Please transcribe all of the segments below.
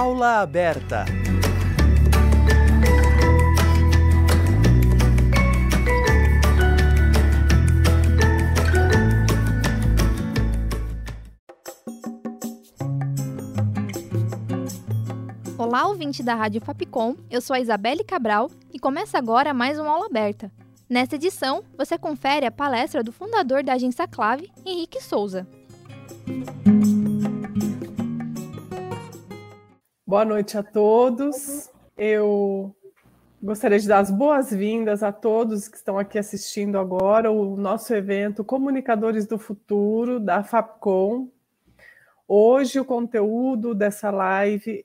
Aula aberta. Olá, ouvinte da Rádio Fapcom. Eu sou a Isabelle Cabral e começa agora mais uma aula aberta. Nesta edição, você confere a palestra do fundador da agência Clave, Henrique Souza. Boa noite a todos. Eu gostaria de dar as boas-vindas a todos que estão aqui assistindo agora o nosso evento Comunicadores do Futuro da Fapcom. Hoje o conteúdo dessa live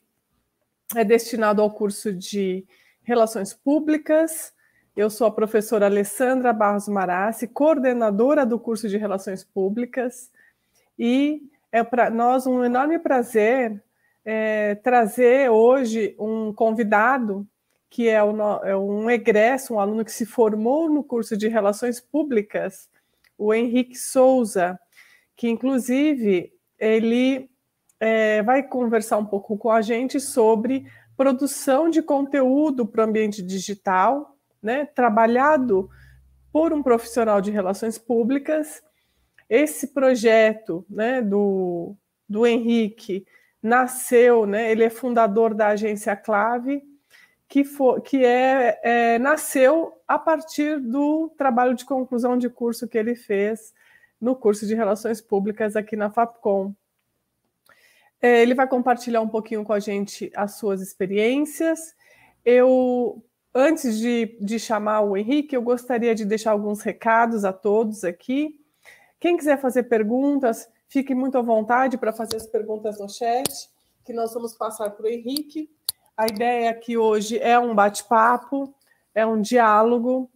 é destinado ao curso de Relações Públicas. Eu sou a professora Alessandra Barros Marassi, coordenadora do curso de Relações Públicas, e é para nós um enorme prazer é, trazer hoje um convidado que é, o, é um egresso, um aluno que se formou no curso de Relações Públicas, o Henrique Souza, que inclusive ele é, vai conversar um pouco com a gente sobre produção de conteúdo para o ambiente digital, né, trabalhado por um profissional de relações públicas. Esse projeto né, do, do Henrique nasceu, né, ele é fundador da agência Clave, que, for, que é, é, nasceu a partir do trabalho de conclusão de curso que ele fez no curso de Relações Públicas aqui na FAPCOM. É, ele vai compartilhar um pouquinho com a gente as suas experiências. Eu, antes de, de chamar o Henrique, eu gostaria de deixar alguns recados a todos aqui. Quem quiser fazer perguntas, fique muito à vontade para fazer as perguntas no chat, que nós vamos passar para o Henrique. A ideia aqui hoje é um bate-papo, é um diálogo,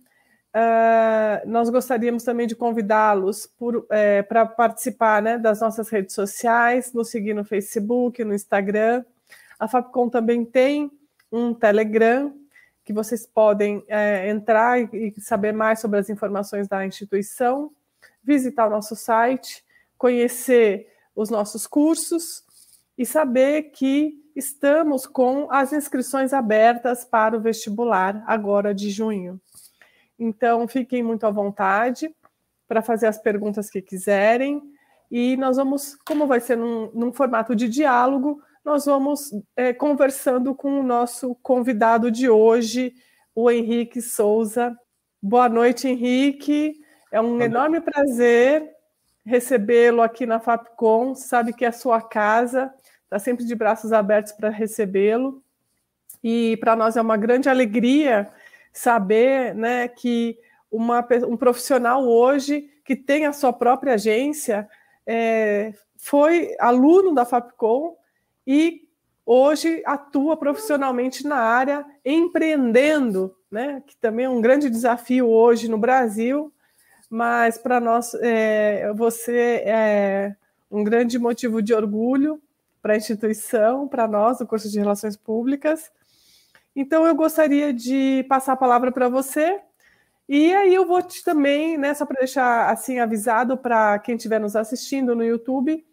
Uh, nós gostaríamos também de convidá-los é, para participar né, das nossas redes sociais, nos seguir no Facebook, no Instagram. A Fapcom também tem um Telegram que vocês podem é, entrar e saber mais sobre as informações da instituição, visitar o nosso site, conhecer os nossos cursos e saber que estamos com as inscrições abertas para o vestibular agora de junho. Então, fiquem muito à vontade para fazer as perguntas que quiserem. E nós vamos, como vai ser num, num formato de diálogo, nós vamos é, conversando com o nosso convidado de hoje, o Henrique Souza. Boa noite, Henrique. É um enorme prazer recebê-lo aqui na FAPCOM. Sabe que é a sua casa, está sempre de braços abertos para recebê-lo. E para nós é uma grande alegria saber né, que uma, um profissional hoje que tem a sua própria agência é, foi aluno da Fapcom e hoje atua profissionalmente na área, empreendendo, né, que também é um grande desafio hoje no Brasil, mas para nós é, você é um grande motivo de orgulho para a instituição, para nós, do curso de Relações Públicas, então eu gostaria de passar a palavra para você. E aí eu vou te também, né, só para deixar assim avisado para quem estiver nos assistindo no YouTube,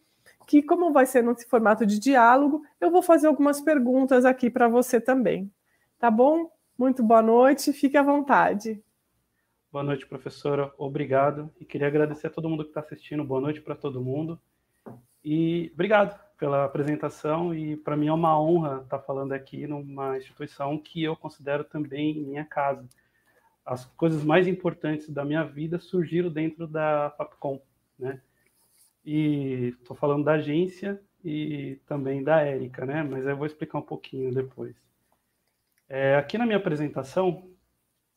que como vai ser nesse formato de diálogo, eu vou fazer algumas perguntas aqui para você também. Tá bom? Muito boa noite, fique à vontade. Boa noite, professora. Obrigado. E queria agradecer a todo mundo que está assistindo. Boa noite para todo mundo. E obrigado pela apresentação e para mim é uma honra estar falando aqui numa instituição que eu considero também minha casa. As coisas mais importantes da minha vida surgiram dentro da Fapcom, né? E estou falando da agência e também da Érica, né? Mas eu vou explicar um pouquinho depois. É, aqui na minha apresentação,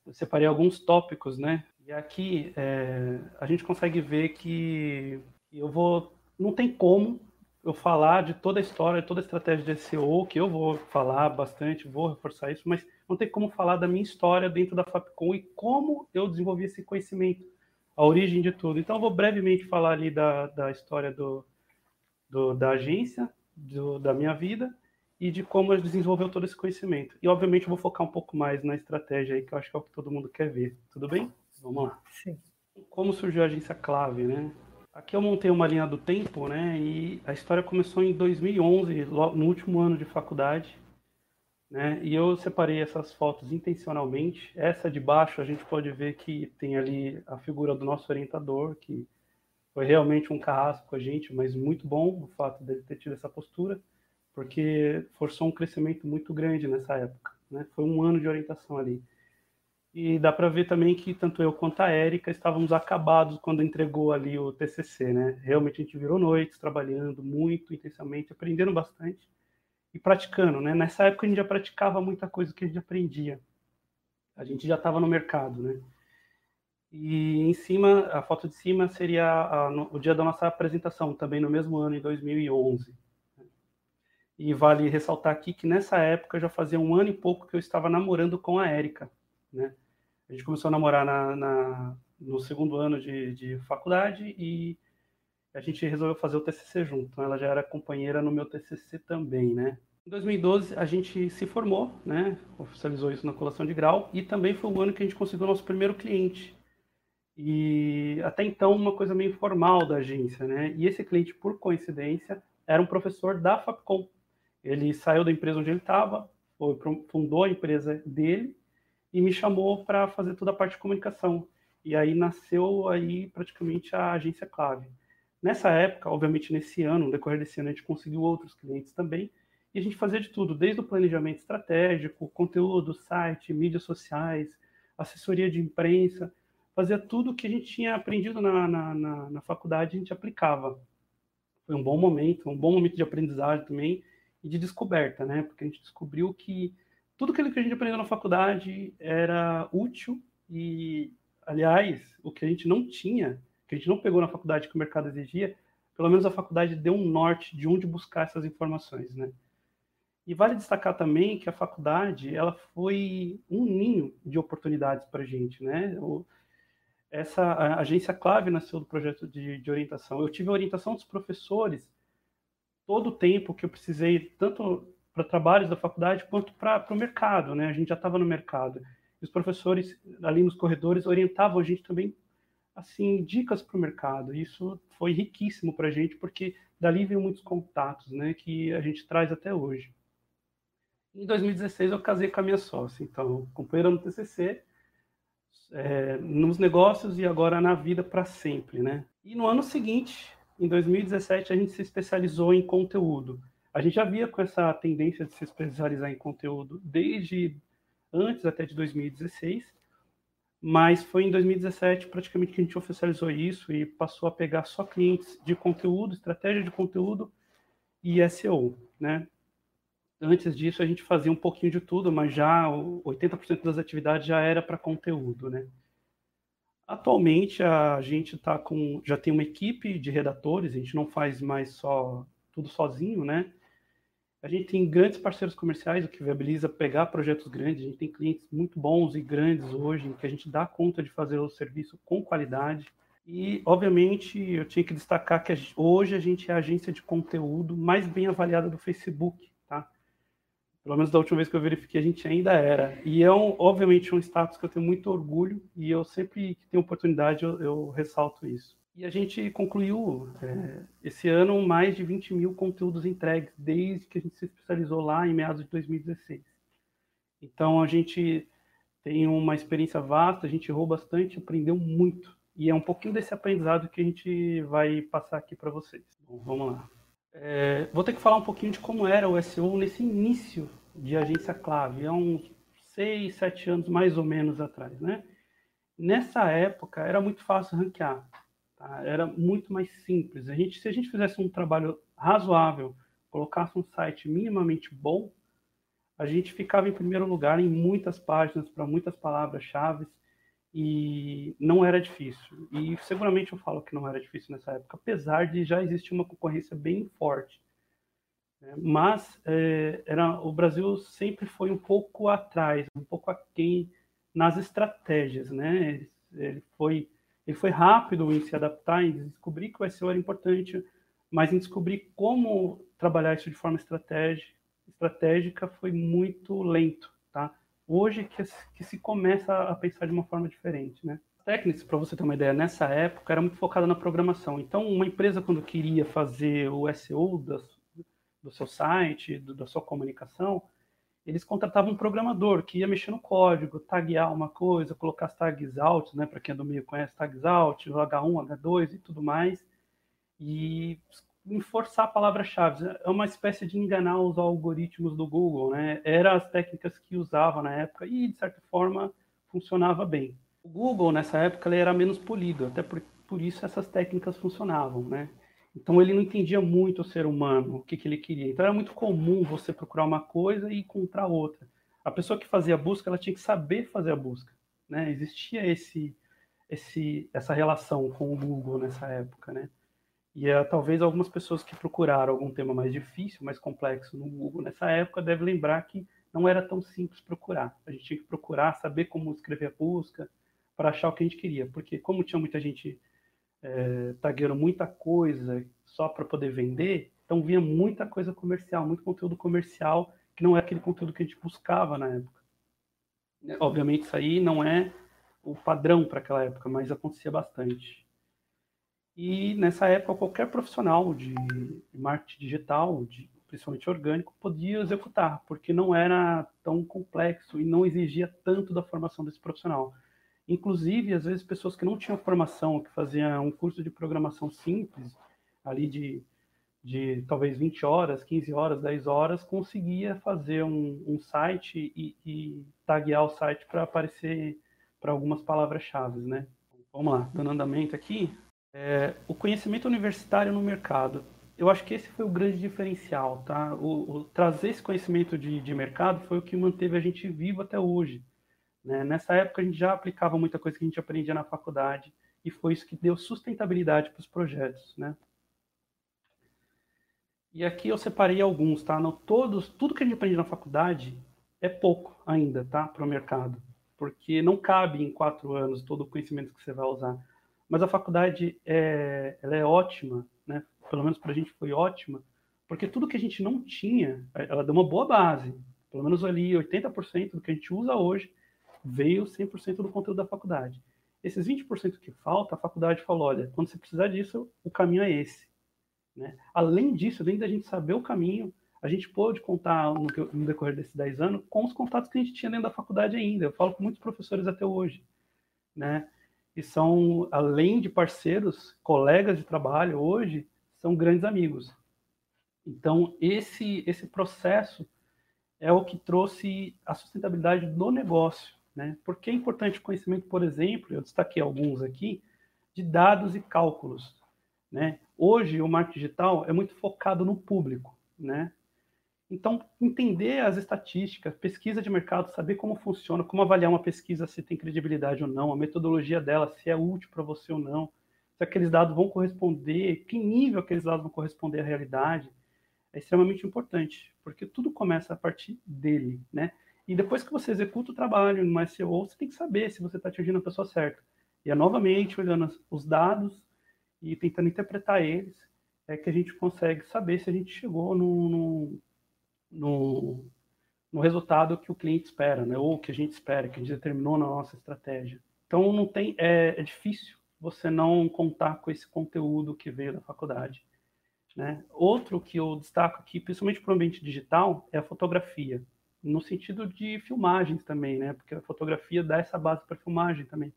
eu separei alguns tópicos, né? E aqui é, a gente consegue ver que eu vou. Não tem como eu falar de toda a história, toda a estratégia de SEO, que eu vou falar bastante, vou reforçar isso, mas não tem como falar da minha história dentro da Fapcom e como eu desenvolvi esse conhecimento, a origem de tudo. Então, eu vou brevemente falar ali da, da história do, do da agência, do, da minha vida e de como eu desenvolveu todo esse conhecimento. E, obviamente, eu vou focar um pouco mais na estratégia aí, que eu acho que é o que todo mundo quer ver. Tudo bem? Vamos lá. Sim. Como surgiu a agência Clave, né? Aqui eu montei uma linha do tempo, né? E a história começou em 2011, no último ano de faculdade, né? E eu separei essas fotos intencionalmente. Essa de baixo a gente pode ver que tem ali a figura do nosso orientador, que foi realmente um carrasco com a gente, mas muito bom o fato dele ter tido essa postura, porque forçou um crescimento muito grande nessa época, né? Foi um ano de orientação ali. E dá para ver também que tanto eu quanto a Érica estávamos acabados quando entregou ali o TCC, né? Realmente a gente virou noites trabalhando muito intensamente, aprendendo bastante e praticando, né? Nessa época a gente já praticava muita coisa que a gente aprendia. A gente já estava no mercado, né? E em cima, a foto de cima seria a, no, o dia da nossa apresentação, também no mesmo ano, em 2011. E vale ressaltar aqui que nessa época já fazia um ano e pouco que eu estava namorando com a Érica né? A gente começou a namorar na, na no segundo ano de, de, faculdade e a gente resolveu fazer o TCC junto. Então ela já era companheira no meu TCC também, né? Em 2012 a gente se formou, né? Oficializou isso na colação de grau e também foi o ano que a gente conseguiu o nosso primeiro cliente. E até então uma coisa meio formal da agência, né? E esse cliente, por coincidência, era um professor da Fapcom. Ele saiu da empresa onde ele estava, fundou a empresa dele e me chamou para fazer toda a parte de comunicação. E aí nasceu aí praticamente a agência Clave. Nessa época, obviamente nesse ano, no decorrer desse ano, a gente conseguiu outros clientes também, e a gente fazia de tudo, desde o planejamento estratégico, conteúdo, site, mídias sociais, assessoria de imprensa, fazia tudo que a gente tinha aprendido na, na, na, na faculdade, a gente aplicava. Foi um bom momento, um bom momento de aprendizagem também e de descoberta, né? Porque a gente descobriu que tudo aquilo que a gente aprendeu na faculdade era útil e, aliás, o que a gente não tinha, que a gente não pegou na faculdade que o mercado exigia, pelo menos a faculdade deu um norte de onde buscar essas informações, né? E vale destacar também que a faculdade ela foi um ninho de oportunidades para a gente, né? O, essa a agência clave nasceu do projeto de, de orientação. Eu tive a orientação dos professores todo o tempo que eu precisei, tanto para trabalhos da faculdade quanto para o mercado, né? A gente já estava no mercado. E os professores ali nos corredores orientavam a gente também, assim, dicas para o mercado. Isso foi riquíssimo para a gente, porque dali veio muitos contatos, né? Que a gente traz até hoje. Em 2016 eu casei com a minha sócia, então, companheira no TCC, é, nos negócios e agora na vida para sempre, né? E no ano seguinte, em 2017, a gente se especializou em conteúdo. A gente já via com essa tendência de se especializar em conteúdo desde antes até de 2016, mas foi em 2017 praticamente que a gente oficializou isso e passou a pegar só clientes de conteúdo, estratégia de conteúdo e SEO, né? Antes disso a gente fazia um pouquinho de tudo, mas já 80% das atividades já era para conteúdo, né? Atualmente a gente tá com já tem uma equipe de redatores, a gente não faz mais só tudo sozinho, né? A gente tem grandes parceiros comerciais, o que viabiliza pegar projetos grandes. A gente tem clientes muito bons e grandes hoje, em que a gente dá conta de fazer o serviço com qualidade. E, obviamente, eu tinha que destacar que hoje a gente é a agência de conteúdo mais bem avaliada do Facebook? Pelo menos da última vez que eu verifiquei, a gente ainda era. E é, um, obviamente, um status que eu tenho muito orgulho e eu sempre que tenho oportunidade eu, eu ressalto isso. E a gente concluiu é, esse ano mais de 20 mil conteúdos entregues, desde que a gente se especializou lá em meados de 2016. Então a gente tem uma experiência vasta, a gente errou bastante, aprendeu muito. E é um pouquinho desse aprendizado que a gente vai passar aqui para vocês. Vamos lá. É, vou ter que falar um pouquinho de como era o SEO nesse início de agência clave, há uns seis, sete anos mais ou menos atrás, né? Nessa época era muito fácil ranquear. Tá? Era muito mais simples. A gente, se a gente fizesse um trabalho razoável, colocasse um site minimamente bom, a gente ficava em primeiro lugar em muitas páginas para muitas palavras-chave e não era difícil. E seguramente eu falo que não era difícil nessa época, apesar de já existir uma concorrência bem forte. Né? Mas é, era, o Brasil sempre foi um pouco atrás, um pouco aquém nas estratégias, né? Ele, ele foi ele foi rápido em se adaptar, em descobrir que o SEO era importante, mas em descobrir como trabalhar isso de forma estratégica, estratégica foi muito lento, tá? Hoje que, que se começa a pensar de uma forma diferente, né? Technics, para você ter uma ideia, nessa época era muito focada na programação. Então, uma empresa, quando queria fazer o SEO do, do seu site, do, da sua comunicação, eles contratavam um programador que ia mexer no código, taguear uma coisa, colocar as tags out, né, para quem é do meio conhece tags out, H1, H2 e tudo mais, e enforçar palavras-chave. É uma espécie de enganar os algoritmos do Google, né? Eram as técnicas que usava na época e, de certa forma, funcionava bem. O Google, nessa época, ele era menos polido, até por, por isso essas técnicas funcionavam, né? Então ele não entendia muito o ser humano, o que, que ele queria. Então era muito comum você procurar uma coisa e encontrar outra. A pessoa que fazia a busca, ela tinha que saber fazer a busca, né? Existia esse, esse, essa relação com o Google nessa época, né? E uh, talvez algumas pessoas que procuraram algum tema mais difícil, mais complexo no Google nessa época devem lembrar que não era tão simples procurar. A gente tinha que procurar, saber como escrever a busca para achar o que a gente queria, porque como tinha muita gente é, tagueando muita coisa só para poder vender, então vinha muita coisa comercial, muito conteúdo comercial que não é aquele conteúdo que a gente buscava na época. Obviamente isso aí não é o padrão para aquela época, mas acontecia bastante. E nessa época qualquer profissional de marketing digital, de, principalmente orgânico, podia executar, porque não era tão complexo e não exigia tanto da formação desse profissional. Inclusive, às vezes, pessoas que não tinham formação, que faziam um curso de programação simples, ali de, de talvez 20 horas, 15 horas, 10 horas, conseguia fazer um, um site e, e taguear o site para aparecer para algumas palavras-chave, né? Vamos lá, dando andamento aqui. É, o conhecimento universitário no mercado. Eu acho que esse foi o grande diferencial, tá? O, o trazer esse conhecimento de, de mercado foi o que manteve a gente vivo até hoje. Né? Nessa época, a gente já aplicava muita coisa que a gente aprendia na faculdade e foi isso que deu sustentabilidade para os projetos. Né? E aqui eu separei alguns, tá? Não, todos, tudo que a gente aprende na faculdade é pouco ainda, tá? Para o mercado, porque não cabe em quatro anos todo o conhecimento que você vai usar. Mas a faculdade é, ela é ótima, né? Pelo menos para a gente foi ótima, porque tudo que a gente não tinha, ela deu uma boa base. Pelo menos ali 80% do que a gente usa hoje veio 100% do conteúdo da faculdade. Esses 20% que falta, a faculdade falou, olha, quando você precisar disso, o caminho é esse. Né? Além disso, além da gente saber o caminho, a gente pôde contar no, no, decorrer desses 10 anos com os contatos que a gente tinha dentro da faculdade ainda. Eu falo com muitos professores até hoje, né? E são, além de parceiros, colegas de trabalho hoje, são grandes amigos. Então, esse, esse processo é o que trouxe a sustentabilidade do negócio, né? Por que é importante o conhecimento, por exemplo, eu destaquei alguns aqui, de dados e cálculos. Né? Hoje, o marketing digital é muito focado no público. Né? Então, entender as estatísticas, pesquisa de mercado, saber como funciona, como avaliar uma pesquisa, se tem credibilidade ou não, a metodologia dela, se é útil para você ou não, se aqueles dados vão corresponder, que nível aqueles dados vão corresponder à realidade, é extremamente importante, porque tudo começa a partir dele, né? E depois que você executa o trabalho no SEO, você tem que saber se você está atingindo a pessoa certa. E é novamente olhando os dados e tentando interpretar eles, é que a gente consegue saber se a gente chegou no, no, no, resultado que o cliente espera, né? ou que a gente espera, que a gente determinou na nossa estratégia. Então não tem, é, é difícil você não contar com esse conteúdo que veio da faculdade. Né? Outro que eu destaco aqui, principalmente para o ambiente digital, é a fotografia no sentido de filmagens também, né? Porque a fotografia dá essa base para filmagem também.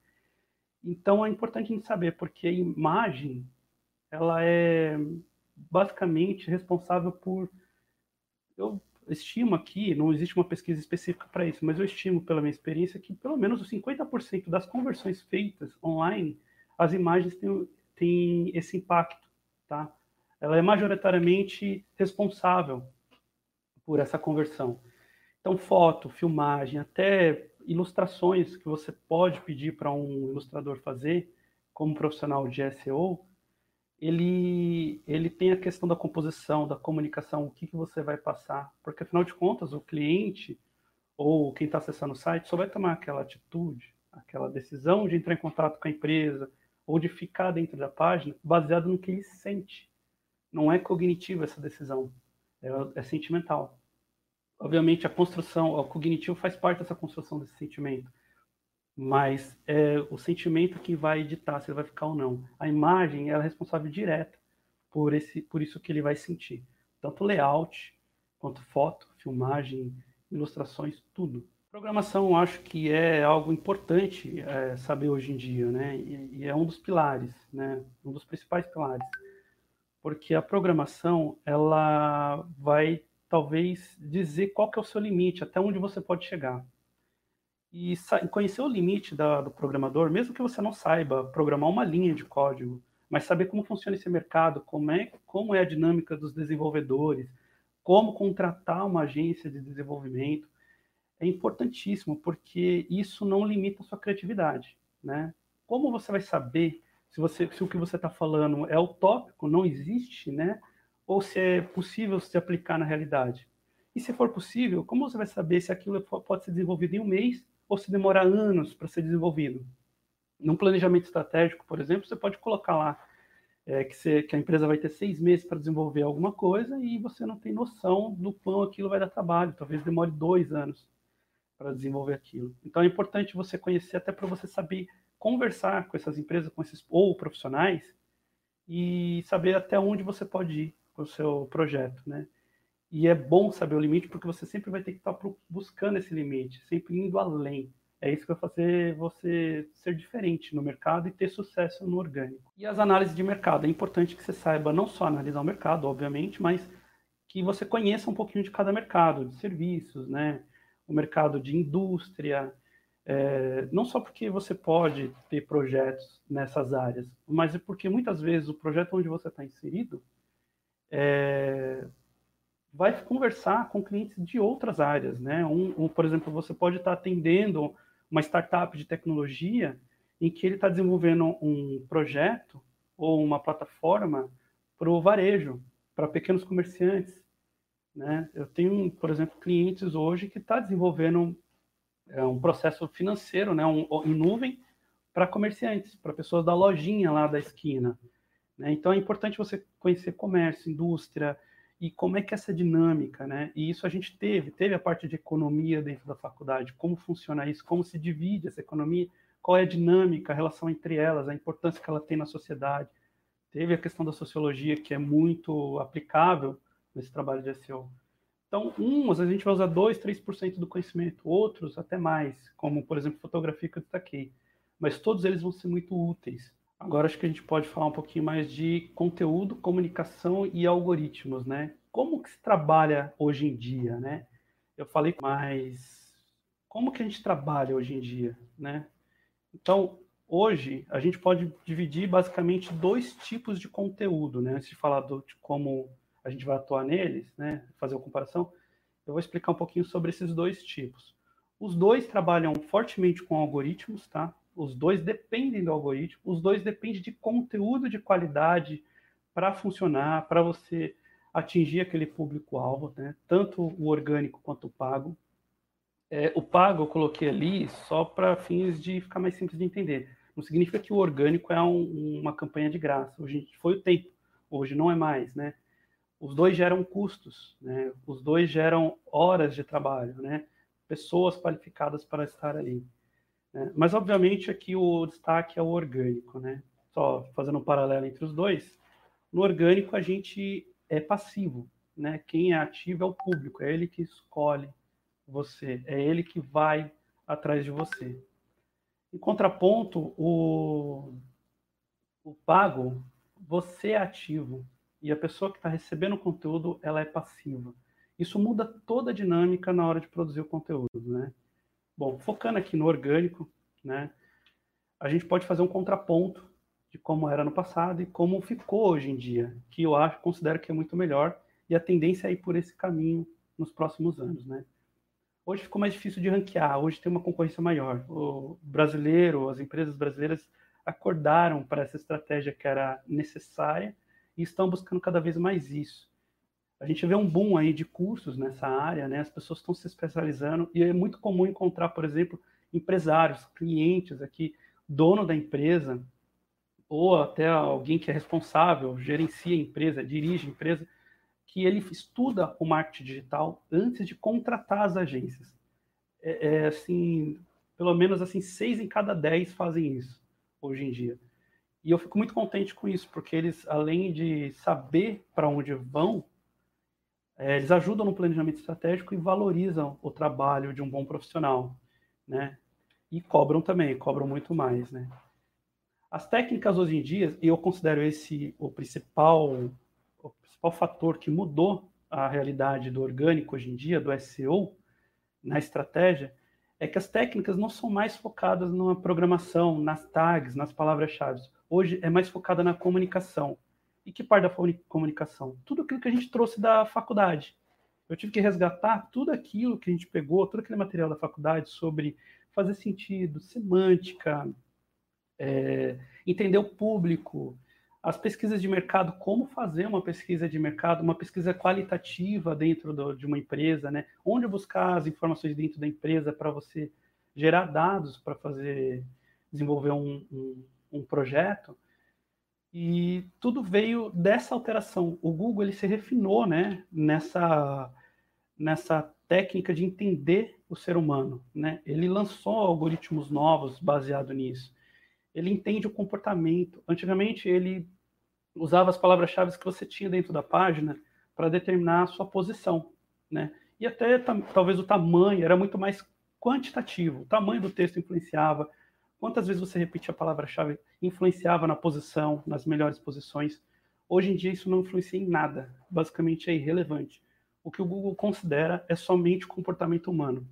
Então é importante a gente saber, porque a imagem ela é basicamente responsável por eu estimo aqui, não existe uma pesquisa específica para isso, mas eu estimo pela minha experiência que pelo menos os 50% das conversões feitas online, as imagens têm, têm esse impacto, tá? Ela é majoritariamente responsável por essa conversão. Então, foto, filmagem, até ilustrações que você pode pedir para um ilustrador fazer, como profissional de SEO, ele, ele tem a questão da composição, da comunicação, o que, que você vai passar, porque afinal de contas, o cliente ou quem está acessando o site só vai tomar aquela atitude, aquela decisão de entrar em contato com a empresa ou de ficar dentro da página baseado no que ele sente. Não é cognitiva essa decisão, é, é sentimental obviamente, a construção, o cognitivo faz parte dessa construção desse sentimento. Mas é o sentimento que vai ditar se ele vai ficar ou não. A imagem é responsável direta por, esse, por isso que ele vai sentir. Tanto layout, quanto foto, filmagem, ilustrações, tudo. Programação, eu acho que é algo importante é, saber hoje em dia, né? E, e, é um dos pilares, né? Um dos principais pilares, porque a programação ela vai talvez dizer qual que é o seu limite, até onde você pode chegar. E conhecer o limite da, do programador, mesmo que você não saiba programar uma linha de código, mas saber como funciona esse mercado, como é, como é a dinâmica dos desenvolvedores, como contratar uma agência de desenvolvimento, é importantíssimo, porque isso não limita a sua criatividade, né? Como você vai saber se, você, se o que você está falando é utópico, não existe, né? Ou se é possível se aplicar na realidade? E se for possível, como você vai saber se aquilo pode ser desenvolvido em um mês ou se demorar anos para ser desenvolvido. Num planejamento estratégico, por exemplo, você pode colocar lá é, que, você, que, a empresa vai ter seis meses para desenvolver alguma coisa e você não tem noção do quão aquilo vai dar trabalho. Talvez demore dois anos para desenvolver aquilo. Então é importante você conhecer até para você saber conversar com essas empresas, com esses ou profissionais e saber até onde você pode ir com o seu projeto, né? E é bom saber o limite, porque você sempre vai ter que estar buscando esse limite, sempre indo além. É isso que vai fazer você ser diferente no mercado e ter sucesso no orgânico. E as análises de mercado. É importante que você saiba não só analisar o mercado, obviamente, mas que você conheça um pouquinho de cada mercado, de serviços, né? O mercado de indústria, é, não só porque você pode ter projetos nessas áreas, mas é porque muitas vezes o projeto onde você está inserido é, vai conversar com clientes de outras áreas, né? Um, um, por exemplo, você pode estar atendendo uma startup de tecnologia em que ele está desenvolvendo um projeto ou uma plataforma para o varejo, para pequenos comerciantes, né? Eu tenho, por exemplo, clientes hoje que está desenvolvendo é, um processo financeiro, né? Um, em nuvem para comerciantes, para pessoas da lojinha lá da esquina. Né? Então é importante você conhecer comércio, indústria, e como é que essa dinâmica, né? E isso a gente teve, teve a parte de economia dentro da faculdade, como funciona isso, como se divide essa economia, qual é a dinâmica, a relação entre elas, a importância que ela tem na sociedade. Teve a questão da sociologia, que é muito aplicável nesse trabalho de SEO. Então, uns a gente vai usar 2, 3% do conhecimento, outros até mais, como, por exemplo, fotografia que eu destaquei. Mas todos eles vão ser muito úteis. Agora acho que a gente pode falar um pouquinho mais de conteúdo, comunicação e algoritmos, né? Como que se trabalha hoje em dia, né? Eu falei, mas como que a gente trabalha hoje em dia, né? Então, hoje a gente pode dividir basicamente dois tipos de conteúdo, né? Antes de falar do, de como a gente vai atuar neles, né? Fazer uma comparação, eu vou explicar um pouquinho sobre esses dois tipos. Os dois trabalham fortemente com algoritmos, tá? Os dois dependem do algoritmo, os dois dependem de conteúdo de qualidade para funcionar, para você atingir aquele público-alvo, né? tanto o orgânico quanto o pago. É, o pago eu coloquei ali só para fins de ficar mais simples de entender. Não significa que o orgânico é um, uma campanha de graça. Hoje foi o tempo, hoje não é mais, né? Os dois geram custos, né? Os dois geram horas de trabalho, né? Pessoas qualificadas para estar ali. Né? Mas, obviamente, aqui o destaque é o orgânico, né? Só fazendo um paralelo entre os dois. No orgânico, a gente é passivo, né? Quem é ativo é o público, é ele que escolhe você, é ele que vai atrás de você. Em contraponto, o, o pago, você é ativo e a pessoa que está recebendo o conteúdo, ela é passiva. Isso muda toda a dinâmica na hora de produzir o conteúdo, né? Bom, focando aqui no orgânico, né, a gente pode fazer um contraponto de como era no passado e como ficou hoje em dia, que eu acho, considero que é muito melhor e a tendência é ir por esse caminho nos próximos anos, né? Hoje ficou mais difícil de ranquear, hoje tem uma concorrência maior. O brasileiro, as empresas brasileiras acordaram para essa estratégia que era necessária e estão buscando cada vez mais isso a gente vê um boom aí de cursos nessa área, né? As pessoas estão se especializando e é muito comum encontrar, por exemplo, empresários, clientes aqui, dono da empresa, ou até alguém que é responsável, gerencia a empresa, dirige a empresa, que ele estuda o marketing digital antes de contratar as agências. É, é assim, Pelo menos assim, seis em cada dez fazem isso hoje em dia. E eu fico muito contente com isso, porque eles, além de saber para onde vão, é, eles ajudam no planejamento estratégico e valorizam o trabalho de um bom profissional, né? E cobram também, cobram muito mais, né? As técnicas hoje em dia, e eu considero esse o principal, o principal fator que mudou a realidade do orgânico hoje em dia, do SEO, na estratégia, é que as técnicas não são mais focadas na programação, nas tags, nas palavras-chave. Hoje é mais focada na comunicação. E que parte da comunicação? Tudo aquilo que a gente trouxe da faculdade. Eu tive que resgatar tudo aquilo que a gente pegou, todo aquele material da faculdade sobre fazer sentido, semântica, é, entender o público, as pesquisas de mercado, como fazer uma pesquisa de mercado, uma pesquisa qualitativa dentro do, de uma empresa, né? Onde buscar as informações dentro da empresa para você gerar dados para fazer desenvolver um, um, um, projeto. E tudo veio dessa alteração. O Google ele se refinou, né? Nessa nessa técnica de entender o ser humano, né? Ele lançou algoritmos novos baseado nisso ele entende o comportamento. Antigamente, ele usava as palavras-chave que você tinha dentro da página para determinar a sua posição, né? E até talvez o tamanho era muito mais quantitativo. O tamanho do texto influenciava. Quantas vezes você repetia a palavra-chave influenciava na posição, nas melhores posições. Hoje em dia isso não influencia em nada. Basicamente é irrelevante. O que o Google considera é somente o comportamento humano.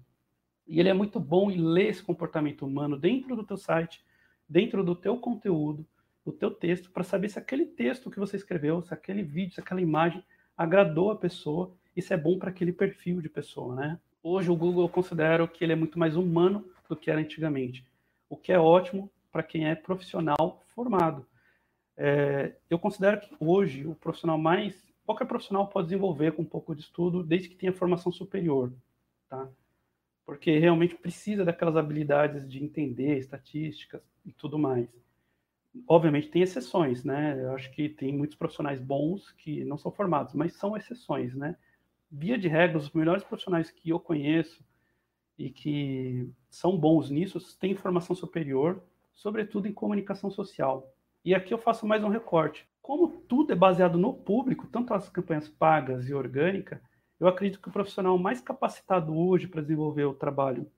E ele é muito bom em ler esse comportamento humano dentro do teu site dentro do teu conteúdo, do teu texto, para saber se aquele texto que você escreveu, se aquele vídeo, se aquela imagem agradou a pessoa se é bom para aquele perfil de pessoa, né? Hoje o Google eu considero que ele é muito mais humano do que era antigamente, o que é ótimo para quem é profissional formado. É, eu considero que hoje o profissional mais qualquer profissional pode desenvolver com um pouco de estudo, desde que tenha formação superior, tá? Porque realmente precisa daquelas habilidades de entender estatísticas, e tudo mais. Obviamente tem exceções, né? Eu acho que tem muitos profissionais bons que não são formados, mas são exceções, né? Via de regra, os melhores profissionais que eu conheço e que são bons nisso têm formação superior, sobretudo em comunicação social. E aqui eu faço mais um recorte. Como tudo é baseado no público, tanto as campanhas pagas e orgânica, eu acredito que o profissional mais capacitado hoje para desenvolver o trabalho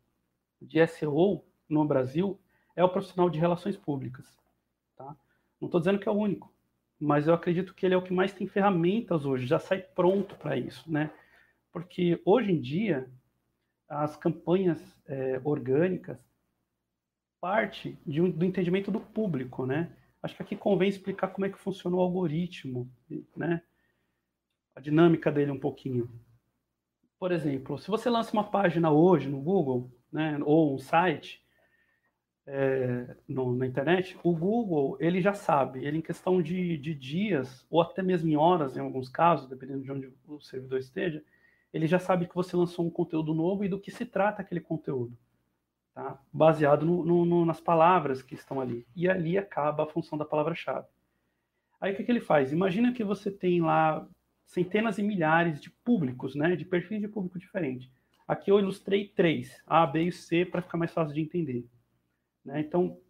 de SEO no Brasil é o profissional de relações públicas. Tá? Não estou dizendo que é o único, mas eu acredito que ele é o que mais tem ferramentas hoje, já sai pronto para isso, né? Porque hoje em dia as campanhas é, orgânicas parte um, do entendimento do público, né? Acho que aqui convém explicar como é que funciona o algoritmo, né? A dinâmica dele um pouquinho. Por exemplo, se você lança uma página hoje no Google, né, ou um site, é, no, na internet, o Google ele já sabe, ele em questão de, de dias, ou até mesmo em horas, em alguns casos, dependendo de onde o servidor esteja, ele já sabe que você lançou um conteúdo novo e do que se trata aquele conteúdo, tá? baseado no, no, no, nas palavras que estão ali. E ali acaba a função da palavra-chave. Aí o que, que ele faz? Imagina que você tem lá centenas e milhares de públicos, né, de perfis de público diferente. Aqui eu ilustrei três, A, B e C, para ficar mais fácil de entender. Né? Então,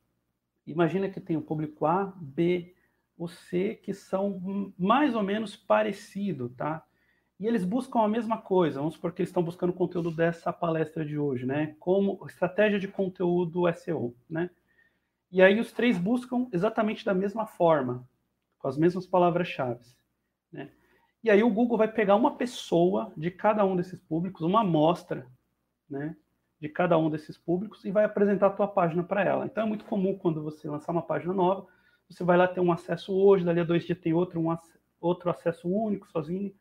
imagina que tem o público A, B, o C, que são mais ou menos parecidos, tá? E eles buscam a mesma coisa, vamos supor que eles estão buscando o conteúdo dessa palestra de hoje, né? Como estratégia de conteúdo SEO, né? E aí os três buscam exatamente da mesma forma, com as mesmas palavras-chave, né? E aí o Google vai pegar uma pessoa de cada um desses públicos, uma amostra, né? de cada um desses públicos e vai apresentar a tua página para ela. Então é muito comum quando você lançar uma página nova, você vai lá ter um acesso hoje, dali a dois dias tem outro, um, outro acesso único sozinho,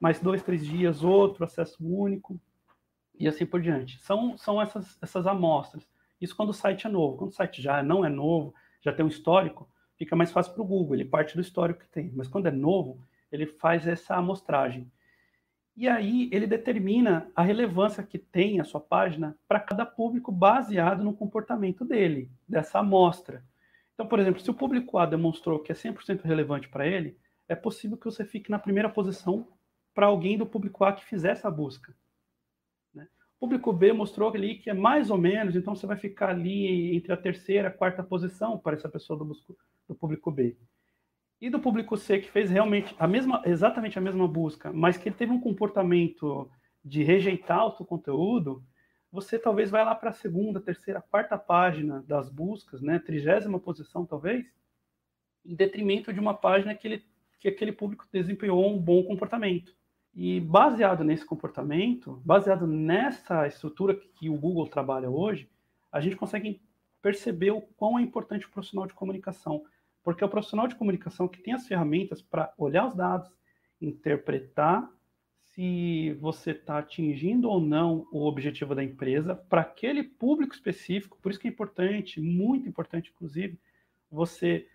mais dois, três dias outro acesso único e assim por diante. São, são essas, essas amostras. Isso quando o site é novo. Quando o site já não é novo, já tem um histórico, fica mais fácil para o Google, ele parte do histórico que tem. Mas quando é novo, ele faz essa amostragem. E aí ele determina a relevância que tem a sua página para cada público baseado no comportamento dele, dessa amostra. Então, por exemplo, se o público A demonstrou que é 100% relevante para ele, é possível que você fique na primeira posição para alguém do público A que fizer essa busca. Né? Público B mostrou ali que é mais ou menos, então você vai ficar ali entre a terceira a quarta posição para essa pessoa do, do público B. E do público C, que fez realmente a mesma, exatamente a mesma busca, mas que ele teve um comportamento de rejeitar o seu conteúdo, você talvez vai lá para a segunda, terceira, quarta página das buscas, né, trigésima posição talvez, em detrimento de uma página que, ele, que aquele público desempenhou um bom comportamento. E baseado nesse comportamento, baseado nessa estrutura que o Google trabalha hoje, a gente consegue perceber o quão é importante o profissional de comunicação. Porque é o profissional de comunicação que tem as ferramentas para olhar os dados, interpretar se você está atingindo ou não o objetivo da empresa para aquele público específico. Por isso que é importante, muito importante, inclusive, você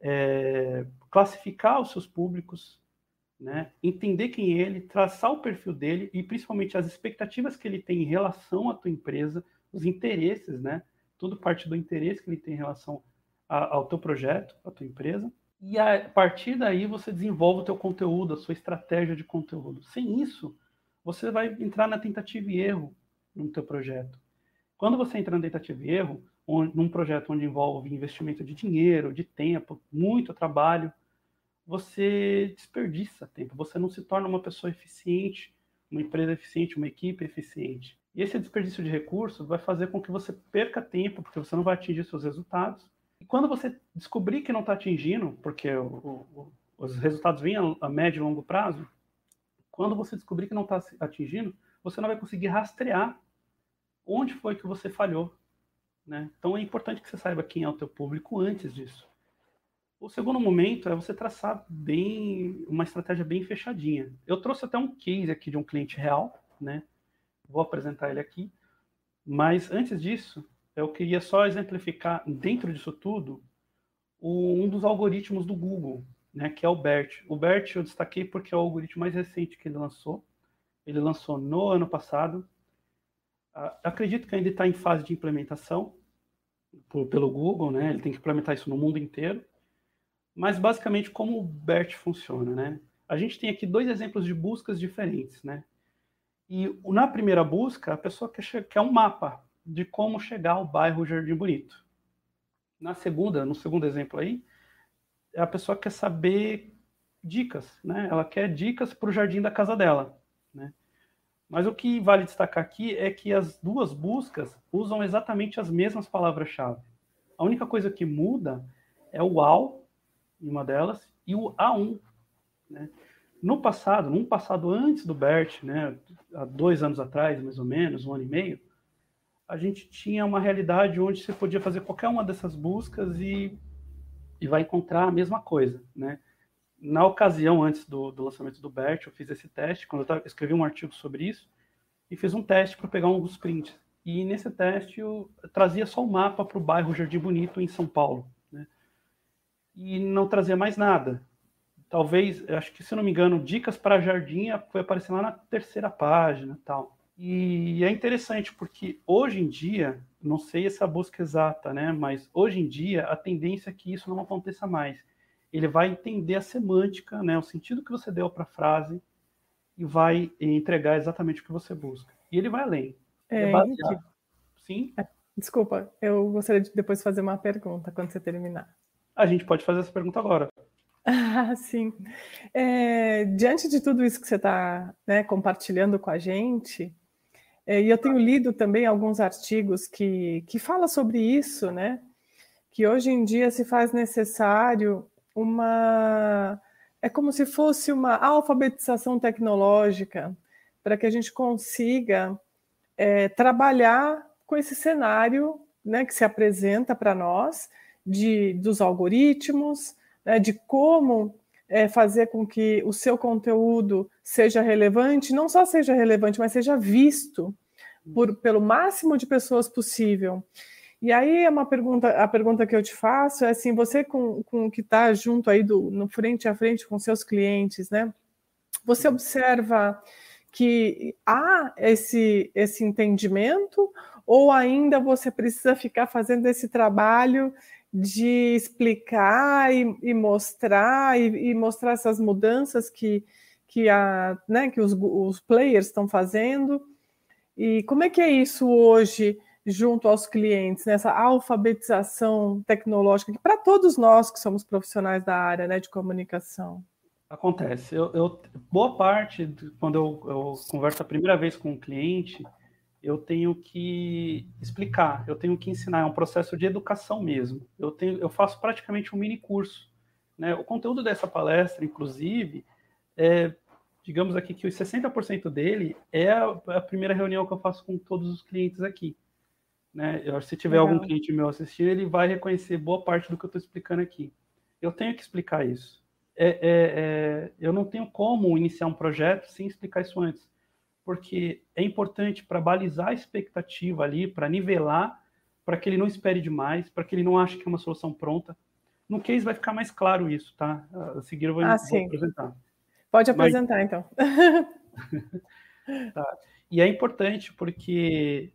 é, classificar os seus públicos, né? entender quem é ele, traçar o perfil dele e principalmente as expectativas que ele tem em relação à tua empresa, os interesses, né? Tudo parte do interesse que ele tem em relação a, ao teu projeto, à tua empresa. E a partir daí você desenvolve o teu conteúdo, a sua estratégia de conteúdo. Sem isso, você vai entrar na tentativa e erro no teu projeto. Quando você entra na tentativa e erro, onde, num projeto onde envolve investimento de dinheiro, de tempo, muito trabalho, você desperdiça tempo, você não se torna uma pessoa eficiente, uma empresa eficiente, uma equipe eficiente. E esse desperdício de recursos vai fazer com que você perca tempo, porque você não vai atingir seus resultados. E quando você descobrir que não está atingindo, porque o, o, os resultados vêm a, a médio e longo prazo, quando você descobrir que não está atingindo, você não vai conseguir rastrear onde foi que você falhou. Né? Então é importante que você saiba quem é o teu público antes disso. O segundo momento é você traçar bem uma estratégia bem fechadinha. Eu trouxe até um case aqui de um cliente real, né? Vou apresentar ele aqui. Mas antes disso, eu queria só exemplificar dentro disso tudo um dos algoritmos do Google, né, que é o BERT. O BERT eu destaquei porque é o algoritmo mais recente que ele lançou. Ele lançou no ano passado. Uh, acredito que ainda está em fase de implementação por, pelo Google, né? Ele tem que implementar isso no mundo inteiro. Mas basicamente como o BERT funciona, né? A gente tem aqui dois exemplos de buscas diferentes, né? E na primeira busca, a pessoa quer, quer um mapa de como chegar ao bairro Jardim Bonito. Na segunda, no segundo exemplo aí, a pessoa quer saber dicas, né? Ela quer dicas para o jardim da casa dela, né? Mas o que vale destacar aqui é que as duas buscas usam exatamente as mesmas palavras-chave. A única coisa que muda é o AU em uma delas, e o A1. Né? No passado, num passado antes do BERT, né, há dois anos atrás, mais ou menos, um ano e meio, a gente tinha uma realidade onde você podia fazer qualquer uma dessas buscas e, e vai encontrar a mesma coisa. Né? Na ocasião, antes do, do lançamento do BERT, eu fiz esse teste, quando eu tava, escrevi um artigo sobre isso, e fiz um teste para pegar alguns prints. E nesse teste eu trazia só o mapa para o bairro Jardim Bonito, em São Paulo e não trazia mais nada. Talvez, acho que se não me engano, dicas para jardim foi aparecer lá na terceira página, tal. E é interessante porque hoje em dia, não sei essa busca exata, né, mas hoje em dia a tendência é que isso não aconteça mais. Ele vai entender a semântica, né, o sentido que você deu para a frase e vai entregar exatamente o que você busca. E ele vai além. É, é Sim. É, desculpa, eu gostaria de depois fazer uma pergunta quando você terminar. A gente pode fazer essa pergunta agora. Ah, sim. É, diante de tudo isso que você está né, compartilhando com a gente, é, e eu tenho lido também alguns artigos que, que falam sobre isso, né? Que hoje em dia se faz necessário uma. É como se fosse uma alfabetização tecnológica para que a gente consiga é, trabalhar com esse cenário né, que se apresenta para nós de, dos algoritmos, né, de como é, fazer com que o seu conteúdo seja relevante, não só seja relevante, mas seja visto por, pelo máximo de pessoas possível. E aí é uma pergunta, a pergunta que eu te faço é assim, você com, com que está junto aí do, no frente a frente com seus clientes, né? Você observa que há esse, esse entendimento ou ainda você precisa ficar fazendo esse trabalho de explicar e, e mostrar e, e, mostrar essas mudanças que, que, a, né, que os, os players estão fazendo. E como é que é isso hoje junto aos clientes, nessa alfabetização tecnológica, para todos nós que somos profissionais da área né, de comunicação? Acontece. Eu, eu boa parte, quando eu, eu converso a primeira vez com um cliente, eu tenho que explicar, eu tenho que ensinar, é um processo de educação mesmo. Eu, tenho, eu faço praticamente um mini curso. Né? O conteúdo dessa palestra, inclusive, é, digamos aqui que os 60% dele é a, a, primeira reunião que eu faço com todos os clientes aqui. Né? Eu, se tiver Legal. algum cliente meu assistindo, ele vai reconhecer boa parte do que eu estou explicando aqui. Eu tenho que explicar isso. É, é, é, eu não tenho como iniciar um projeto sem explicar isso antes porque é importante para balizar a expectativa ali, para nivelar, para que ele não espere demais, para que ele não ache que é uma solução pronta. No case vai ficar mais claro isso, tá? A seguir eu vou, ah, vou apresentar. Pode apresentar, Mas... então. tá. E é importante porque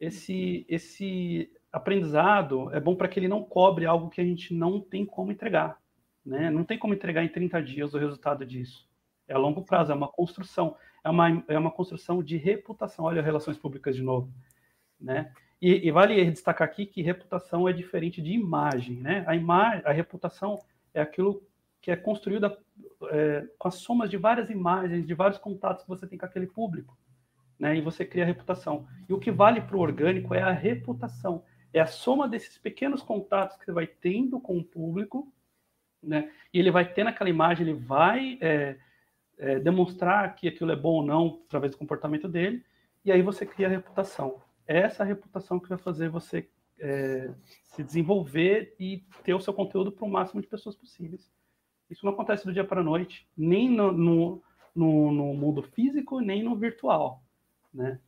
esse, esse aprendizado é bom para que ele não cobre algo que a gente não tem como entregar. Né? Não tem como entregar em 30 dias o resultado disso. É a longo prazo, é uma construção é uma, é uma construção de reputação. Olha, relações públicas de novo. Né? E, e, vale destacar aqui que reputação é diferente de imagem. Né? A, imagem, a reputação é aquilo que é construída é, com as somas de várias imagens, de vários contatos que você tem com aquele público. Né? E você cria a reputação. E o que vale para o orgânico é a reputação. É a soma desses pequenos contatos que você vai tendo com o público, né? E ele vai ter naquela imagem, ele vai é, é, demonstrar que aquilo é bom ou não através do comportamento dele, e aí você cria a reputação. É essa reputação que vai fazer você é, se desenvolver e ter o seu conteúdo para o máximo de pessoas possíveis. Isso não acontece do dia para a noite, nem no, no, no, no mundo físico, nem no virtual, né?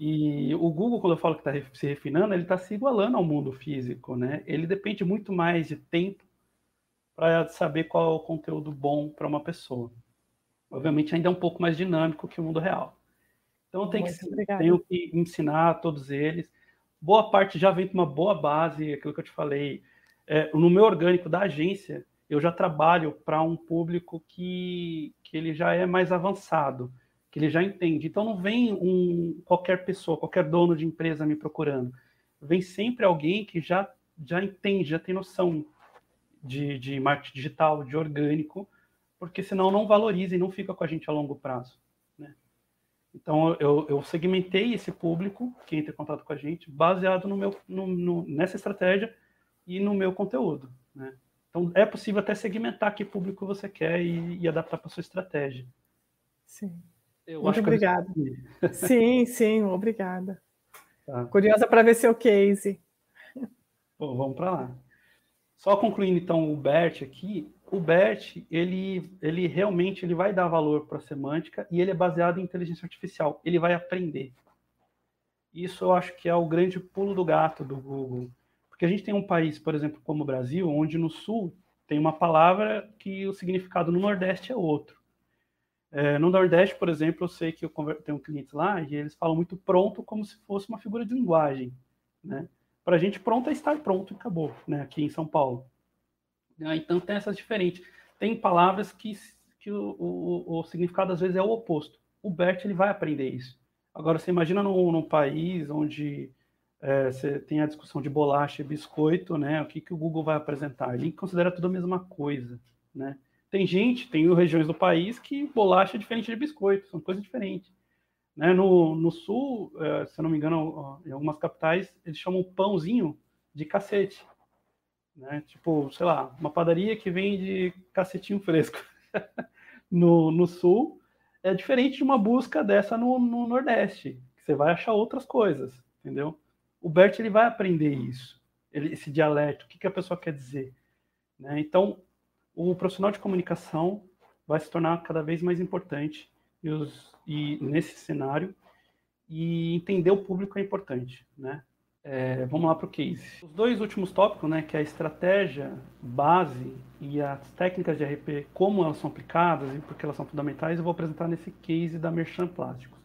E o Google, quando eu falo que está se refinando, ele está se igualando ao mundo físico, né? Ele depende muito mais de tempo para saber qual é o conteúdo bom para uma pessoa obviamente ainda é um pouco mais dinâmico que o mundo real. Então tenho, que, tenho que ensinar a todos eles. Boa parte já vem com uma boa base, aquilo que eu te falei. É, no meu orgânico da agência, eu já trabalho para um público que, que ele já é mais avançado, que ele já entende. Então não vem um qualquer pessoa, qualquer dono de empresa me procurando. Vem sempre alguém que já, já entende, já tem noção de, de marketing digital, de orgânico, porque senão não valoriza e não fica com a gente a longo prazo. Né? Então, eu, eu segmentei esse público que entra em contato com a gente, baseado no meu, no, no, nessa estratégia e no meu conteúdo. Né? Então, é possível até segmentar que público você quer e, e adaptar para sua estratégia. Sim. Eu Muito obrigada. sim, sim, obrigada. Tá. Curiosa para ver seu case. Pô, vamos para lá. Só concluindo então o Bert aqui, o BERT, ele, ele realmente ele vai dar valor para a semântica e ele é baseado em inteligência artificial. Ele vai aprender. Isso eu acho que é o grande pulo do gato do Google. Porque a gente tem um país, por exemplo, como o Brasil, onde no Sul tem uma palavra que o significado no Nordeste é outro. É, no Nordeste, por exemplo, eu sei que eu tenho clientes lá e eles falam muito pronto como se fosse uma figura de linguagem. Né? Para a gente, pronto é estar pronto e acabou, né? aqui em São Paulo. Né? Então tem essas diferentes. Tem palavras que, que o, o, o, significado às vezes é o oposto. O Bert ele vai aprender isso. Agora você imagina num, num país onde é, você tem a discussão de bolacha e biscoito, né? O que, que o Google vai apresentar? Ele considera tudo a mesma coisa, né? Tem gente, tem regiões do país que bolacha é diferente de biscoito, são coisas diferentes. Né? No, no sul, é, se eu não me engano, em algumas capitais, eles chamam pãozinho de cacete. Né? Tipo, sei lá, uma padaria que vende cacetinho fresco no, no sul é diferente de uma busca dessa no, no Nordeste, que você vai achar outras coisas, entendeu? O Bert ele vai aprender isso, ele, esse dialeto, o que, que a pessoa quer dizer. Né? Então, o profissional de comunicação vai se tornar cada vez mais importante e, os, e nesse cenário e entender o público é importante, né? É, vamos lá para o case. Os dois últimos tópicos, né, que é a estratégia base e as técnicas de RP, como elas são aplicadas e porque elas são fundamentais, eu vou apresentar nesse case da Merchan Plásticos.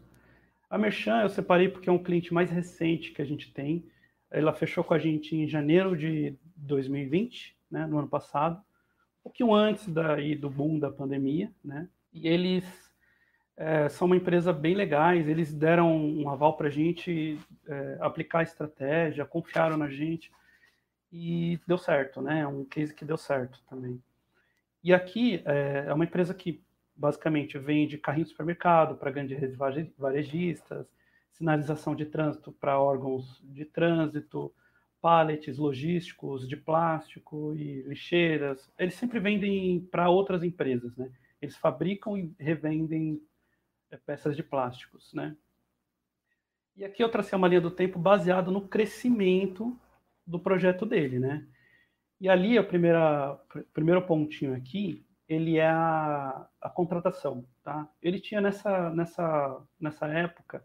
A Merchan eu separei porque é um cliente mais recente que a gente tem. Ela fechou com a gente em janeiro de 2020, né, no ano passado, um pouquinho antes daí do boom da pandemia, né? E eles é, são uma empresa bem legais, eles deram um aval para a gente é, aplicar a estratégia, confiaram na gente e deu certo, né? É um case que deu certo também. E aqui é, é uma empresa que basicamente vende carrinho de supermercado para grandes redes varejistas, sinalização de trânsito para órgãos de trânsito, pallets logísticos de plástico e lixeiras. Eles sempre vendem para outras empresas, né? Eles fabricam e revendem peças de plásticos, né? E aqui eu tracei uma linha do tempo baseado no crescimento do projeto dele, né? E ali, primeira, primeiro pontinho aqui, ele é a, a contratação, tá? Ele tinha nessa, nessa, nessa época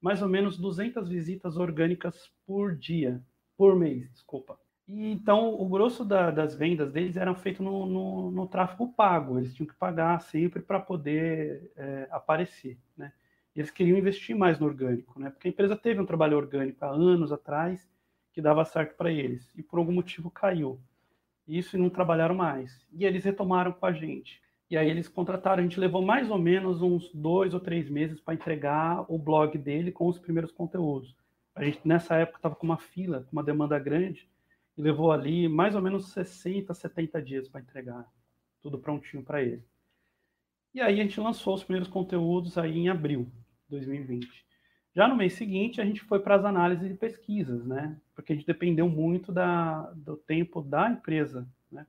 mais ou menos 200 visitas orgânicas por dia, por mês, desculpa. E então o grosso da, das vendas deles eram feito no, no, no, tráfego pago, eles tinham que pagar sempre para poder é, aparecer, né? Eles queriam investir mais no orgânico, né? Porque a empresa teve um trabalho orgânico há anos atrás que dava certo para eles e por algum motivo caiu. Isso e não trabalharam mais. E eles retomaram com a gente. E aí eles contrataram, a gente levou mais ou menos uns dois ou três meses para entregar o blog dele com os primeiros conteúdos. A gente nessa época estava com uma fila, com uma demanda grande, e levou ali mais ou menos 60, 70 dias para entregar tudo prontinho para ele. E aí a gente lançou os primeiros conteúdos aí em abril de 2020. Já no mês seguinte, a gente foi para as análises e pesquisas, né? Porque a gente dependeu muito da, do tempo da empresa, né?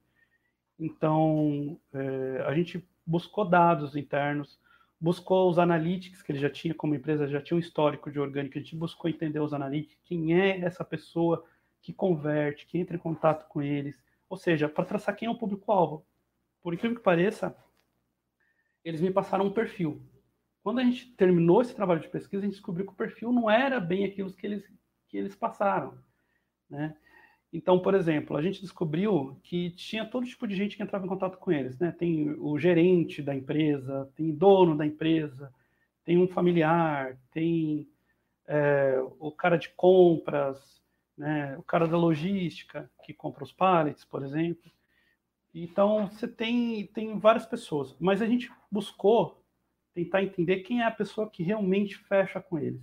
Então, é, a gente buscou dados internos, buscou os analytics, que ele já tinha como empresa, já tinha um histórico de orgânico, a gente buscou entender os analytics, quem é essa pessoa que converte, que entra em contato com eles, ou seja, para traçar quem é o público-alvo. Por incrível que pareça, eles me passaram um perfil, quando a gente terminou esse trabalho de pesquisa, a gente descobriu que o perfil não era bem aquilo que eles, que eles passaram. Né? Então, por exemplo, a gente descobriu que tinha todo tipo de gente que entrava em contato com eles. Né? Tem o gerente da empresa, tem dono da empresa, tem um familiar, tem é, o cara de compras, né? o cara da logística que compra os pallets, por exemplo. Então, você tem, tem várias pessoas, mas a gente buscou tentar entender quem é a pessoa que realmente fecha com eles.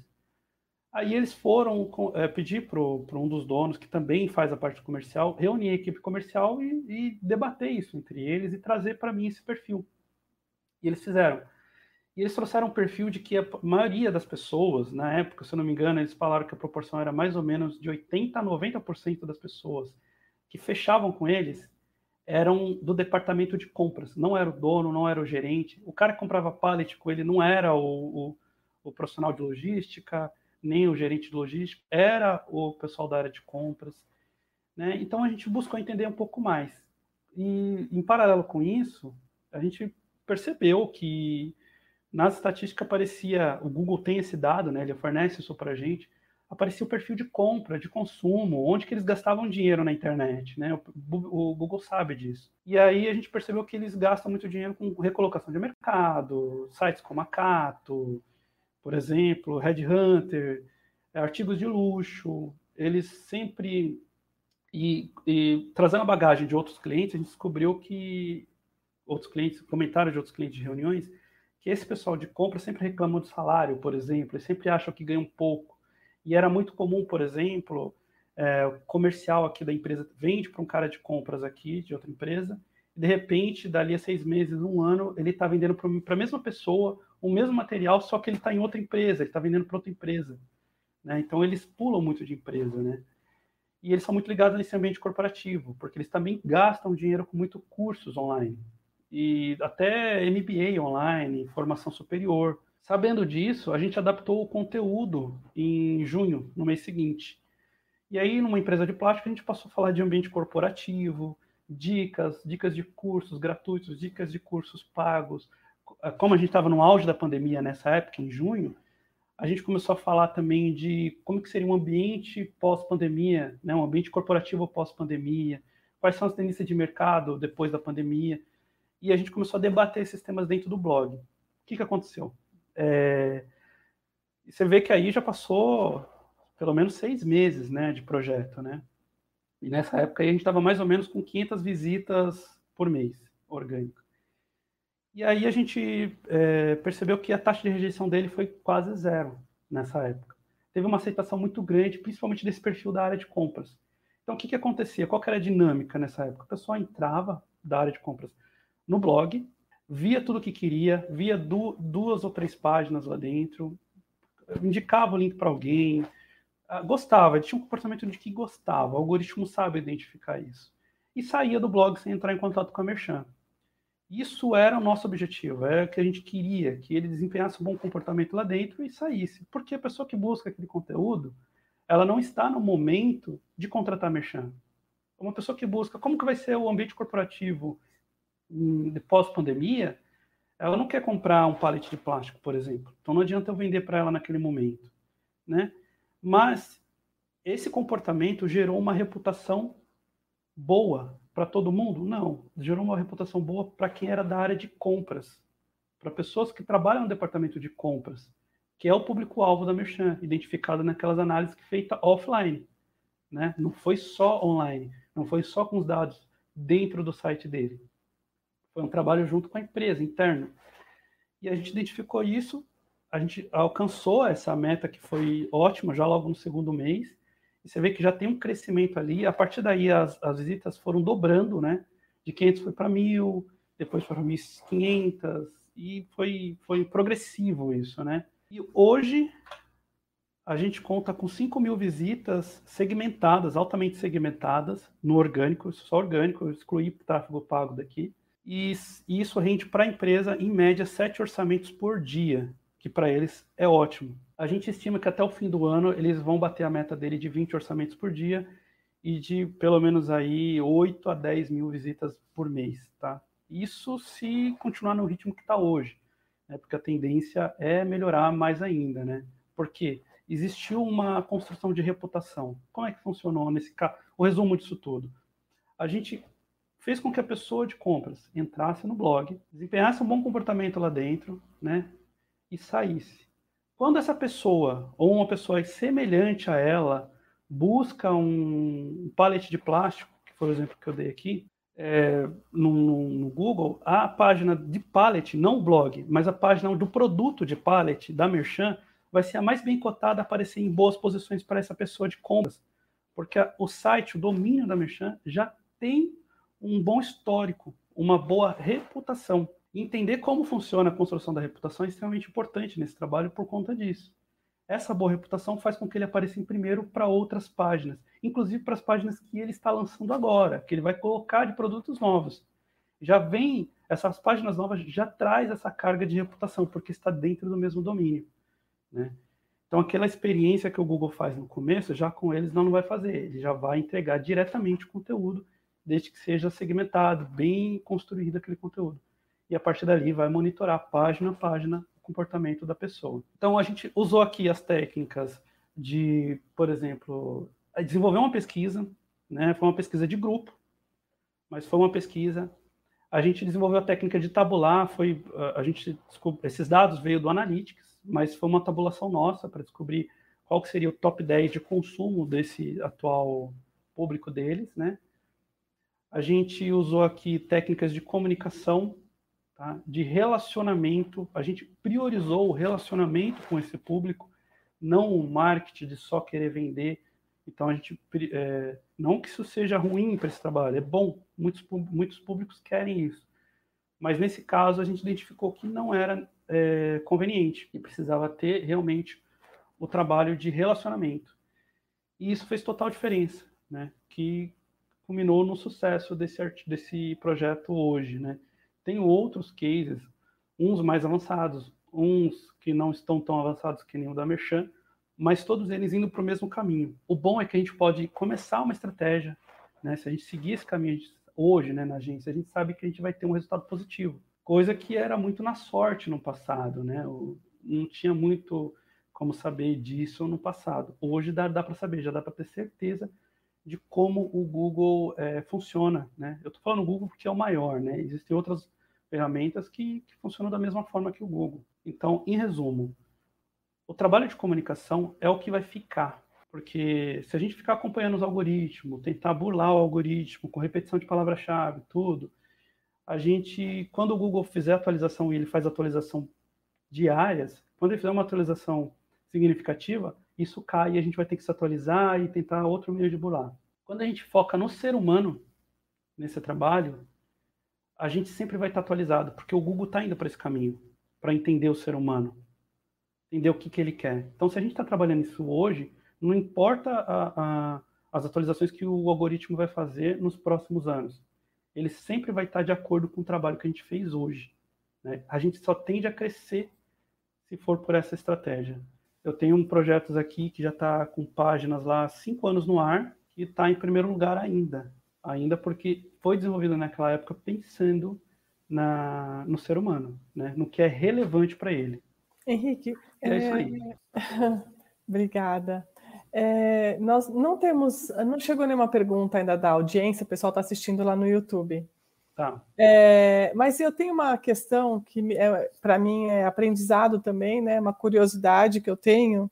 Aí eles foram é, pedir para um dos donos, que também faz a parte comercial, reunir a equipe comercial e, e debater isso entre eles e trazer para mim esse perfil. E eles fizeram. E eles trouxeram um perfil de que a maioria das pessoas, na época, se eu não me engano, eles falaram que a proporção era mais ou menos de 80% a 90% das pessoas que fechavam com eles eram do departamento de compras, não era o dono, não era o gerente. O cara que comprava pallet com ele não era o, o, o, profissional de logística, nem o gerente de logística, era o pessoal da área de compras. Né? Então a gente buscou entender um pouco mais. E em paralelo com isso, a gente percebeu que nas estatísticas aparecia, o Google tem esse dado, né? ele fornece isso para a gente, aparecia o perfil de compra, de consumo, onde que eles gastavam dinheiro na internet, né? O, o, Google sabe disso. E aí a gente percebeu que eles gastam muito dinheiro com recolocação de mercado, sites como a Cato, por exemplo, Headhunter, artigos de luxo. Eles sempre e, e trazendo a bagagem de outros clientes, a gente descobriu que outros clientes, comentários de outros clientes de reuniões, que esse pessoal de compra sempre reclama do salário, por exemplo, eles sempre acham que ganham pouco e era muito comum, por exemplo, é, comercial aqui da empresa vende para um cara de compras aqui, de outra empresa, e de repente, dali a seis meses, um ano, ele está vendendo para a mesma pessoa o mesmo material, só que ele está em outra empresa, ele está vendendo para outra empresa. Né? Então, eles pulam muito de empresa, né? E eles são muito ligados nesse ambiente corporativo, porque eles também gastam dinheiro com muito cursos online. E até MBA online, formação superior. Sabendo disso, a gente adaptou o conteúdo em junho, no mês seguinte. E aí, numa empresa de plástico, a gente passou a falar de ambiente corporativo, dicas, dicas de cursos gratuitos, dicas de cursos pagos. Como a gente estava no auge da pandemia nessa época, em junho, a gente começou a falar também de como que seria um ambiente pós-pandemia, né, um ambiente corporativo pós-pandemia, quais são as tendências de mercado depois da pandemia, e a gente começou a debater esses temas dentro do blog. O que, que aconteceu? É, você vê que aí já passou pelo menos seis meses né, de projeto, né? E nessa época aí a gente estava mais ou menos com 500 visitas por mês, orgânico. E aí a gente é, percebeu que a taxa de rejeição dele foi quase zero nessa época. Teve uma aceitação muito grande, principalmente desse perfil da área de compras. Então, o que, que acontecia? Qual que era a dinâmica nessa época? O pessoal entrava da área de compras no blog, via tudo que queria, via du duas ou três páginas lá dentro, indicava o link para alguém, ah, gostava, tinha um comportamento de que gostava, o algoritmo sabe identificar isso. E saía do blog sem entrar em contato com a Merchan. Isso era o nosso objetivo, era o que a gente queria, que ele desempenhasse um bom comportamento lá dentro e saísse. Porque a pessoa que busca aquele conteúdo, ela não está no momento de contratar Merchan. Uma pessoa que busca como que vai ser o ambiente corporativo pós-pandemia, ela não quer comprar um pallet de plástico, por exemplo. Então não adianta eu vender para ela naquele momento, né? Mas esse comportamento gerou uma reputação boa para todo mundo? Não. Gerou uma reputação boa para quem era da área de compras, para pessoas que trabalham no departamento de compras, que é o público-alvo da Merchan, identificado naquelas análises que feita offline, né? Não foi só online, não foi só com os dados dentro do site dele. Foi um trabalho junto com a empresa, interno. E a gente identificou isso, a gente alcançou essa meta que foi ótima já logo no segundo mês. E você vê que já tem um crescimento ali. A partir daí, as, as visitas foram dobrando, né? De 500 foi para 1.000, depois para 1.500, e foi, foi progressivo isso, né? E hoje, a gente conta com 5 mil visitas segmentadas, altamente segmentadas, no orgânico, só orgânico, eu excluí o tráfego pago daqui e, isso rende para a empresa, em média, sete orçamentos por dia, que para eles é ótimo. A gente estima que até o fim do ano eles vão bater a meta dele de 20 orçamentos por dia e de pelo menos aí 8 a 10 mil visitas por mês, tá? Isso se continuar no ritmo que está hoje, né? porque a tendência é melhorar mais ainda, né? Porque existiu uma construção de reputação. Como é que funcionou nesse caso? O resumo disso tudo. A gente fez com que a pessoa de compras entrasse no blog, desempenhasse um bom comportamento lá dentro, né, e saísse. Quando essa pessoa ou uma pessoa semelhante a ela busca um pallet de plástico, que foi o exemplo que eu dei aqui, é, no, no, no, Google, a página de pallet, não o blog, mas a página do produto de pallet da Merchan vai ser a mais bem cotada a aparecer em boas posições para essa pessoa de compras, porque a, o site, o domínio da Merchan já tem um bom histórico, uma boa reputação. Entender como funciona a construção da reputação é extremamente importante nesse trabalho por conta disso. Essa boa reputação faz com que ele apareça em primeiro para outras páginas, inclusive para as páginas que ele está lançando agora, que ele vai colocar de produtos novos. Já vem, essas páginas novas já traz essa carga de reputação, porque está dentro do mesmo domínio. Né? Então, aquela experiência que o Google faz no começo, já com eles não, vai fazer. Ele já vai entregar diretamente o conteúdo desde que seja segmentado, bem construído aquele conteúdo. E a partir dali vai monitorar página a página o comportamento da pessoa. Então a gente usou aqui as técnicas de, por exemplo, desenvolver uma pesquisa, né? Foi uma pesquisa de grupo, mas foi uma pesquisa. A gente desenvolveu a técnica de tabular, foi a gente esses dados veio do Analytics, mas foi uma tabulação nossa para descobrir qual seria o top 10 de consumo desse atual público deles, né? A gente usou aqui técnicas de comunicação, tá? de relacionamento. A gente priorizou o relacionamento com esse público, não o marketing de só querer vender. Então, a gente, é, não que isso seja ruim para esse trabalho, é bom, muitos, muitos públicos querem isso. Mas nesse caso, a gente identificou que não era é, conveniente e precisava ter realmente o trabalho de relacionamento. E isso fez total diferença, né? Que culminou no sucesso desse, desse projeto hoje, né? Tem outros cases, uns mais avançados, uns que não estão tão avançados que nem o da Merchan, mas todos eles indo para o mesmo caminho. O bom é que a gente pode começar uma estratégia, né? Se a gente seguir esse caminho hoje, né, na agência, a gente sabe que a gente vai ter um resultado positivo. Coisa que era muito na sorte no passado, né? Não tinha muito como saber disso no passado. Hoje dá, dá para saber, já dá para ter certeza de como o Google é, funciona. Né? Eu estou falando Google porque é o maior, né? existem outras ferramentas que, que funcionam da mesma forma que o Google. Então, em resumo, o trabalho de comunicação é o que vai ficar, porque se a gente ficar acompanhando os algoritmos, tentar burlar o algoritmo com repetição de palavra-chave, tudo, a gente, quando o Google fizer atualização e ele faz atualização diárias, quando ele fizer uma atualização significativa, isso cai e a gente vai ter que se atualizar e tentar outro meio de burlar. Quando a gente foca no ser humano nesse trabalho, a gente sempre vai estar atualizado, porque o Google está indo para esse caminho, para entender o ser humano, entender o que, que ele quer. Então, se a gente está trabalhando isso hoje, não importa a, a, as atualizações que o algoritmo vai fazer nos próximos anos, ele sempre vai estar de acordo com o trabalho que a gente fez hoje. Né? A gente só tende a crescer se for por essa estratégia. Eu tenho um projetos aqui que já está com páginas lá cinco anos no ar e está em primeiro lugar ainda, ainda porque foi desenvolvido naquela época pensando na, no ser humano, né? no que é relevante para ele. Henrique, é, é isso aí. Obrigada. É, nós não temos, não chegou nenhuma pergunta ainda da audiência, o pessoal está assistindo lá no YouTube. Tá. É, mas eu tenho uma questão que é, para mim é aprendizado também, né? Uma curiosidade que eu tenho.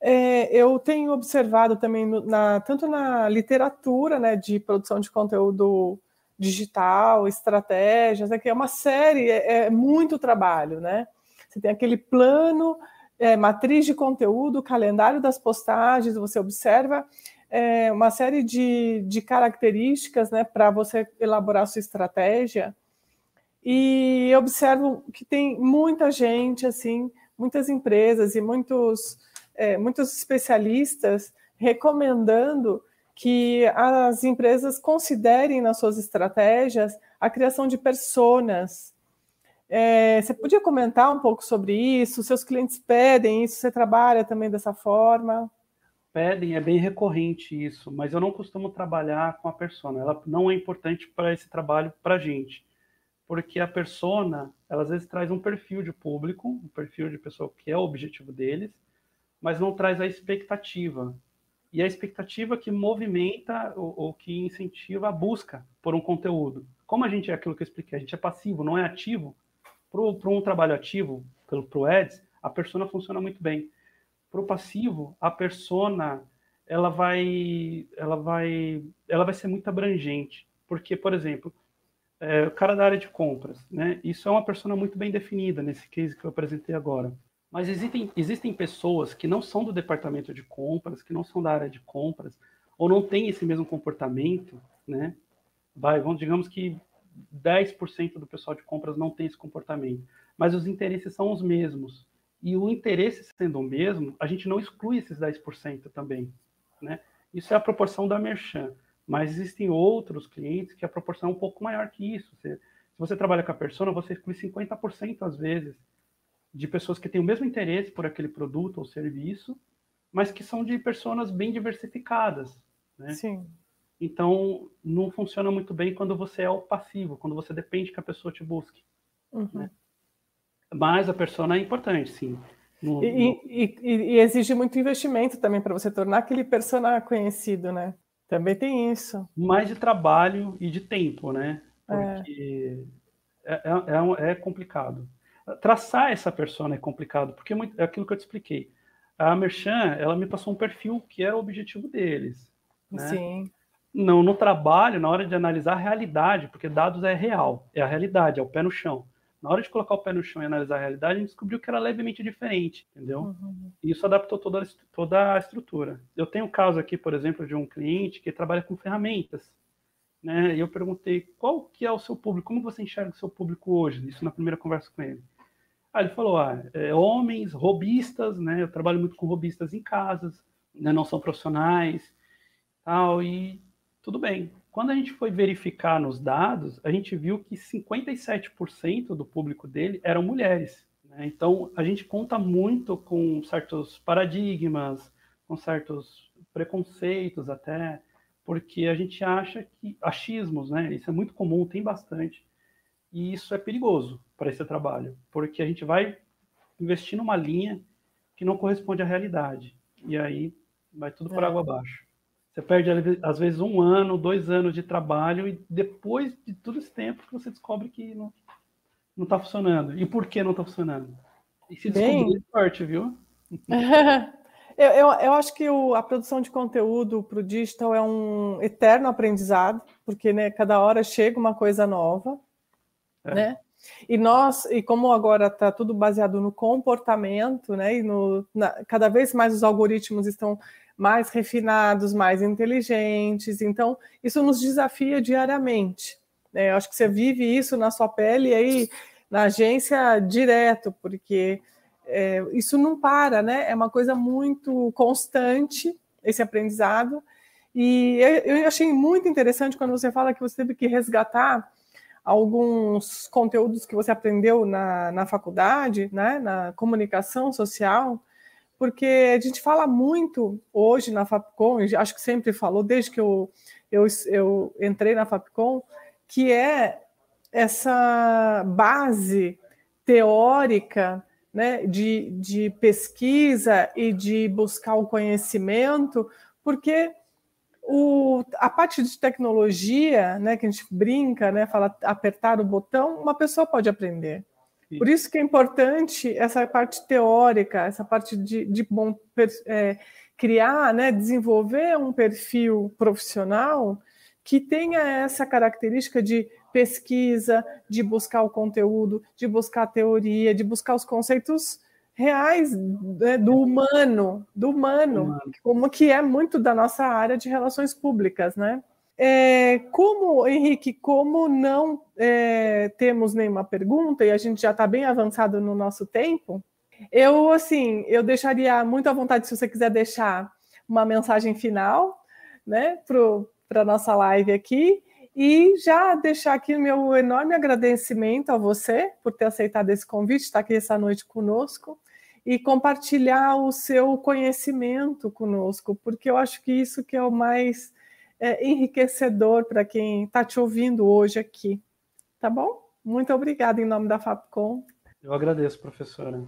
É, eu tenho observado também na, tanto na literatura, né, de produção de conteúdo digital, estratégias, é que é uma série, é, é muito trabalho, né? Você tem aquele plano é, matriz de conteúdo, calendário das postagens, você observa é, uma série de, de características né, para você elaborar sua estratégia. E observo que tem muita gente, assim, muitas empresas e muitos, é, muitos especialistas recomendando que as empresas considerem nas suas estratégias a criação de personas, é, você podia comentar um pouco sobre isso? Seus clientes pedem isso? Você trabalha também dessa forma? Pedem, é bem recorrente isso, mas eu não costumo trabalhar com a persona. Ela não é importante para esse trabalho para a gente, porque a persona, ela às vezes traz um perfil de público, um perfil de pessoa que é o objetivo deles, mas não traz a expectativa. E a expectativa que movimenta ou, ou que incentiva a busca por um conteúdo. Como a gente é aquilo que eu expliquei, a gente é passivo, não é ativo, para um trabalho ativo, para o Ads, a persona funciona muito bem. Para o passivo, a persona ela vai, ela vai, ela vai ser muito abrangente, porque, por exemplo, é, o cara da área de compras, né? Isso é uma persona muito bem definida nesse case que eu apresentei agora. Mas existem, existem pessoas que não são do departamento de compras, que não são da área de compras, ou não têm esse mesmo comportamento, né? Vai, vamos, digamos que 10% do pessoal de compras não tem esse comportamento, mas os interesses são os mesmos. E o interesse sendo o mesmo, a gente não exclui esses 10% também, né? Isso é a proporção da merchan, mas existem outros clientes que a proporção é um pouco maior que isso. Você, se você trabalha com a persona, você exclui 50% às vezes de pessoas que têm o mesmo interesse por aquele produto ou serviço, mas que são de pessoas bem diversificadas, né? Sim. Então, não funciona muito bem quando você é o passivo, quando você depende que a pessoa te busque. Uhum. Né? Mas a persona é importante, sim. No, e, no... E, e, e, exige muito investimento também para você tornar aquele persona conhecido, né? Também tem isso. Mais de trabalho e de tempo, né? Porque é, é, é, é, é complicado. Traçar essa persona é complicado, porque é, é aquilo que eu te expliquei. A Merchan, ela me passou um perfil que era o objetivo deles. Né? Sim. Não, no trabalho, na hora de analisar a realidade, porque dados é real, é a realidade, é o pé no chão. Na hora de colocar o pé no chão e analisar a realidade, a gente descobriu que era levemente diferente, entendeu? Uhum. E isso adaptou toda a, toda a estrutura. Eu tenho um caso aqui, por exemplo, de um cliente que trabalha com ferramentas. Né? E eu perguntei qual que é o seu público, como você enxerga o seu público hoje? Isso na primeira conversa com ele. Aí ele falou, ah, é, homens, robistas, né? Eu trabalho muito com robistas em casas, né? não são profissionais, tal, e tudo bem. Quando a gente foi verificar nos dados, a gente viu que 57% do público dele eram mulheres. Né? Então, a gente conta muito com certos paradigmas, com certos preconceitos até, porque a gente acha que achismos, né? Isso é muito comum, tem bastante. E isso é perigoso para esse trabalho, porque a gente vai investir numa linha que não corresponde à realidade. E aí vai tudo por é. água abaixo. Você perde, às vezes, um ano, dois anos de trabalho, e depois de todo esse tempo que você descobre que não está funcionando. E por que não está funcionando? E se descobrir Bem... é forte, viu? eu, eu, eu, acho que o, a produção de conteúdo para o digital é um eterno aprendizado, porque né, cada hora chega uma coisa nova. é. né? E nós, e como agora está tudo baseado no comportamento, né? E no, na, cada vez mais os algoritmos estão mais refinados, mais inteligentes. Então, isso nos desafia diariamente. Né? Eu acho que você vive isso na sua pele aí na agência direto, porque é, isso não para, né? É uma coisa muito constante esse aprendizado. E eu achei muito interessante quando você fala que você teve que resgatar alguns conteúdos que você aprendeu na, na faculdade, né, na comunicação social, porque a gente fala muito hoje na Fapcom, acho que sempre falou, desde que eu, eu, eu entrei na Fapcom, que é essa base teórica né, de, de pesquisa e de buscar o conhecimento, porque o, a parte de tecnologia, né, que a gente brinca, né, fala apertar o botão, uma pessoa pode aprender. Por isso que é importante essa parte teórica, essa parte de, de bom, é, criar, né, desenvolver um perfil profissional que tenha essa característica de pesquisa, de buscar o conteúdo, de buscar a teoria, de buscar os conceitos reais né, do humano, do humano, humano, como que é muito da nossa área de relações públicas, né? É, como, Henrique, como não é, temos nenhuma pergunta e a gente já está bem avançado no nosso tempo, eu, assim, eu deixaria muito à vontade se você quiser deixar uma mensagem final, né, para a nossa live aqui, e já deixar aqui meu enorme agradecimento a você por ter aceitado esse convite, estar aqui essa noite conosco e compartilhar o seu conhecimento conosco, porque eu acho que isso que é o mais é, enriquecedor para quem está te ouvindo hoje aqui. Tá bom? Muito obrigada em nome da FAPCOM. Eu agradeço, professora.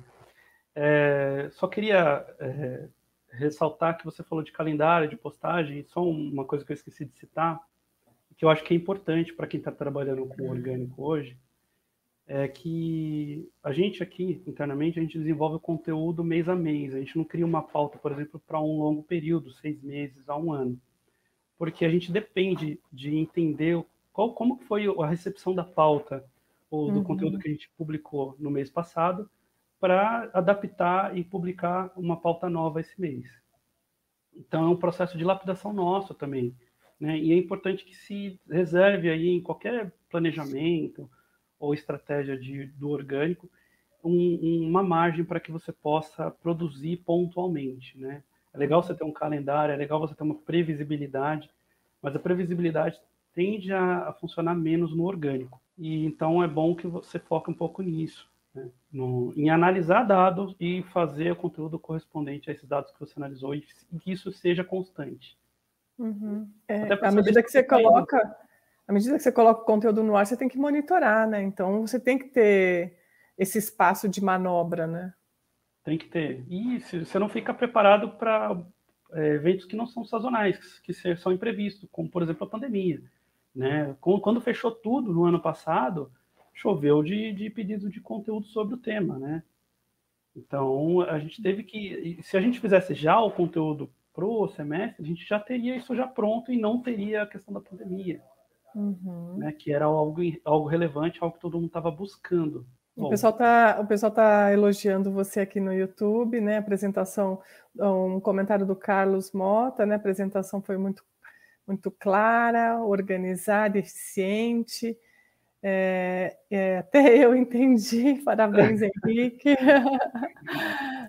É, só queria é, ressaltar que você falou de calendário, de postagem, só uma coisa que eu esqueci de citar que eu acho que é importante para quem está trabalhando com orgânico hoje, é que a gente aqui, internamente, a gente desenvolve o conteúdo mês a mês. A gente não cria uma pauta, por exemplo, para um longo período, seis meses a um ano. Porque a gente depende de entender qual, como foi a recepção da pauta ou do uhum. conteúdo que a gente publicou no mês passado para adaptar e publicar uma pauta nova esse mês. Então, é um processo de lapidação nosso também né? E é importante que se reserve aí em qualquer planejamento ou estratégia de, do orgânico um, uma margem para que você possa produzir pontualmente. Né? É legal você ter um calendário, é legal você ter uma previsibilidade, mas a previsibilidade tende a, a funcionar menos no orgânico. E então é bom que você foque um pouco nisso. Né? No, em analisar dados e fazer o conteúdo correspondente a esses dados que você analisou e que isso seja constante. Uhum. É, à medida que você coloca, à medida que você coloca o conteúdo no ar, você tem que monitorar, né? Então você tem que ter esse espaço de manobra, né? Tem que ter. E você não fica preparado para é, eventos que não são sazonais, que são imprevistos, como por exemplo a pandemia. Né? Quando fechou tudo no ano passado, choveu de, de pedido de conteúdo sobre o tema, né? Então a gente teve que, se a gente fizesse já o conteúdo para o semestre, a gente já teria isso já pronto e não teria a questão da pandemia, uhum. né, que era algo, algo relevante, algo que todo mundo estava buscando. Bom. O pessoal está o pessoal tá elogiando você aqui no YouTube, né? Apresentação, um comentário do Carlos Mota, né? A apresentação foi muito, muito clara, organizada, eficiente. É, é, até eu entendi. Parabéns, Henrique.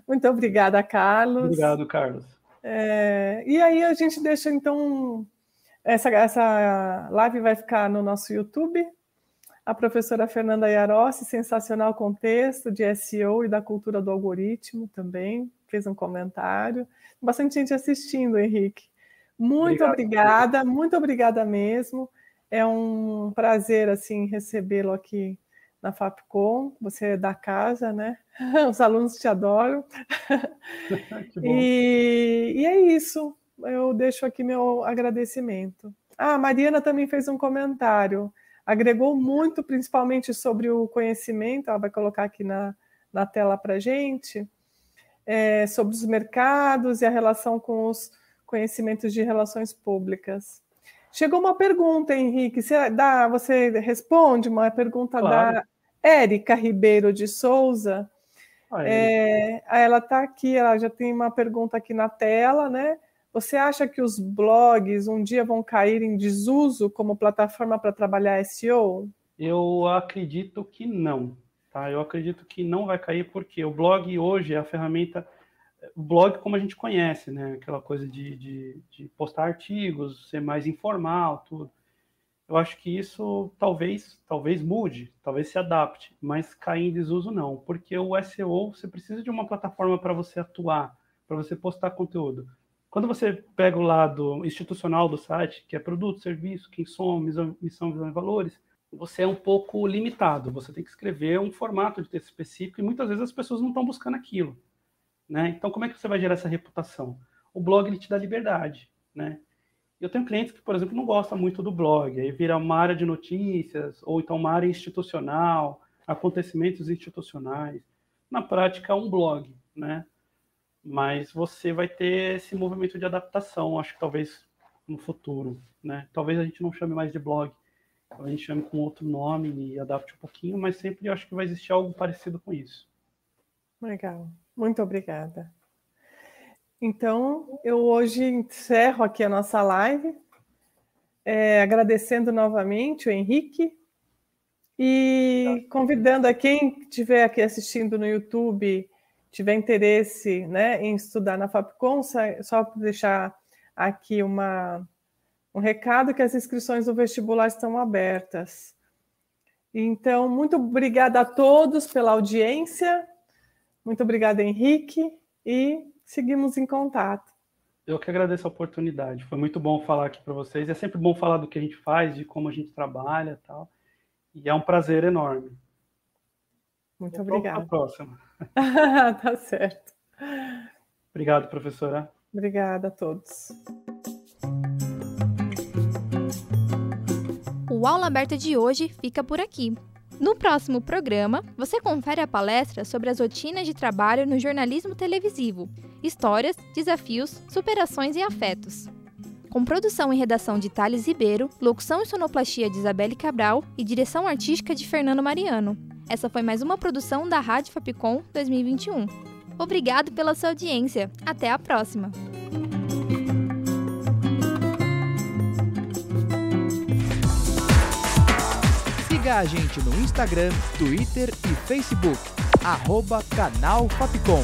muito obrigada, Carlos. Obrigado, Carlos. É, e aí a gente deixa então essa, essa live vai ficar no nosso YouTube. A professora Fernanda Yarossi, sensacional contexto de SEO e da cultura do algoritmo também, fez um comentário. Bastante gente assistindo, Henrique. Muito Obrigado. obrigada, muito obrigada mesmo. É um prazer assim recebê-lo aqui na Fapcom, você é da casa, né? Os alunos te adoram. e, e, é isso. Eu deixo aqui meu agradecimento. Ah, a Mariana também fez um comentário. Agregou muito, principalmente sobre o conhecimento. Ela vai colocar aqui na, na tela para gente. É, sobre os mercados e a relação com os conhecimentos de relações públicas. Chegou uma pergunta, Henrique. Você, dá, você responde uma pergunta claro. da Érica Ribeiro de Souza. É, ela está aqui, ela já tem uma pergunta aqui na tela, né? Você acha que os blogs um dia vão cair em desuso como plataforma para trabalhar SEO? Eu acredito que não. Tá? Eu acredito que não vai cair porque o blog hoje é a ferramenta, o blog como a gente conhece, né? Aquela coisa de, de, de postar artigos, ser mais informal, tudo. Eu acho que isso talvez, talvez mude, talvez se adapte, mas cair em desuso não, porque o SEO você precisa de uma plataforma para você atuar, para você postar conteúdo. Quando você pega o lado institucional do site, que é produto, serviço, quem somos, missão, visão e valores, você é um pouco limitado. Você tem que escrever um formato de texto específico e muitas vezes as pessoas não estão buscando aquilo. Né? Então, como é que você vai gerar essa reputação? O blog ele te dá liberdade. Né? Eu tenho clientes que, por exemplo, não gostam muito do blog, aí vira uma área de notícias, ou então uma área institucional, acontecimentos institucionais. Na prática, é um blog, né? Mas você vai ter esse movimento de adaptação, acho que talvez no futuro, né? Talvez a gente não chame mais de blog, a gente chame com outro nome e adapte um pouquinho, mas sempre acho que vai existir algo parecido com isso. Legal, muito obrigada. Então, eu hoje encerro aqui a nossa live, é, agradecendo novamente o Henrique e convidando a quem estiver aqui assistindo no YouTube, tiver interesse né, em estudar na Fapcom, só deixar aqui uma, um recado que as inscrições do vestibular estão abertas. Então, muito obrigada a todos pela audiência. Muito obrigada, Henrique, e seguimos em contato. Eu que agradeço a oportunidade. Foi muito bom falar aqui para vocês. É sempre bom falar do que a gente faz, de como a gente trabalha, tal. E é um prazer enorme. Muito obrigada. Até a próxima. tá certo. Obrigado, professora. Obrigada a todos. O Aula Aberta de hoje fica por aqui. No próximo programa, você confere a palestra sobre as rotinas de trabalho no jornalismo televisivo, histórias, desafios, superações e afetos. Com produção e redação de Thales Ribeiro, locução e sonoplastia de Isabelle Cabral e direção artística de Fernando Mariano. Essa foi mais uma produção da Rádio Fapcom 2021. Obrigado pela sua audiência. Até a próxima! Siga a gente no Instagram, Twitter e Facebook, arroba Canal Fapcom.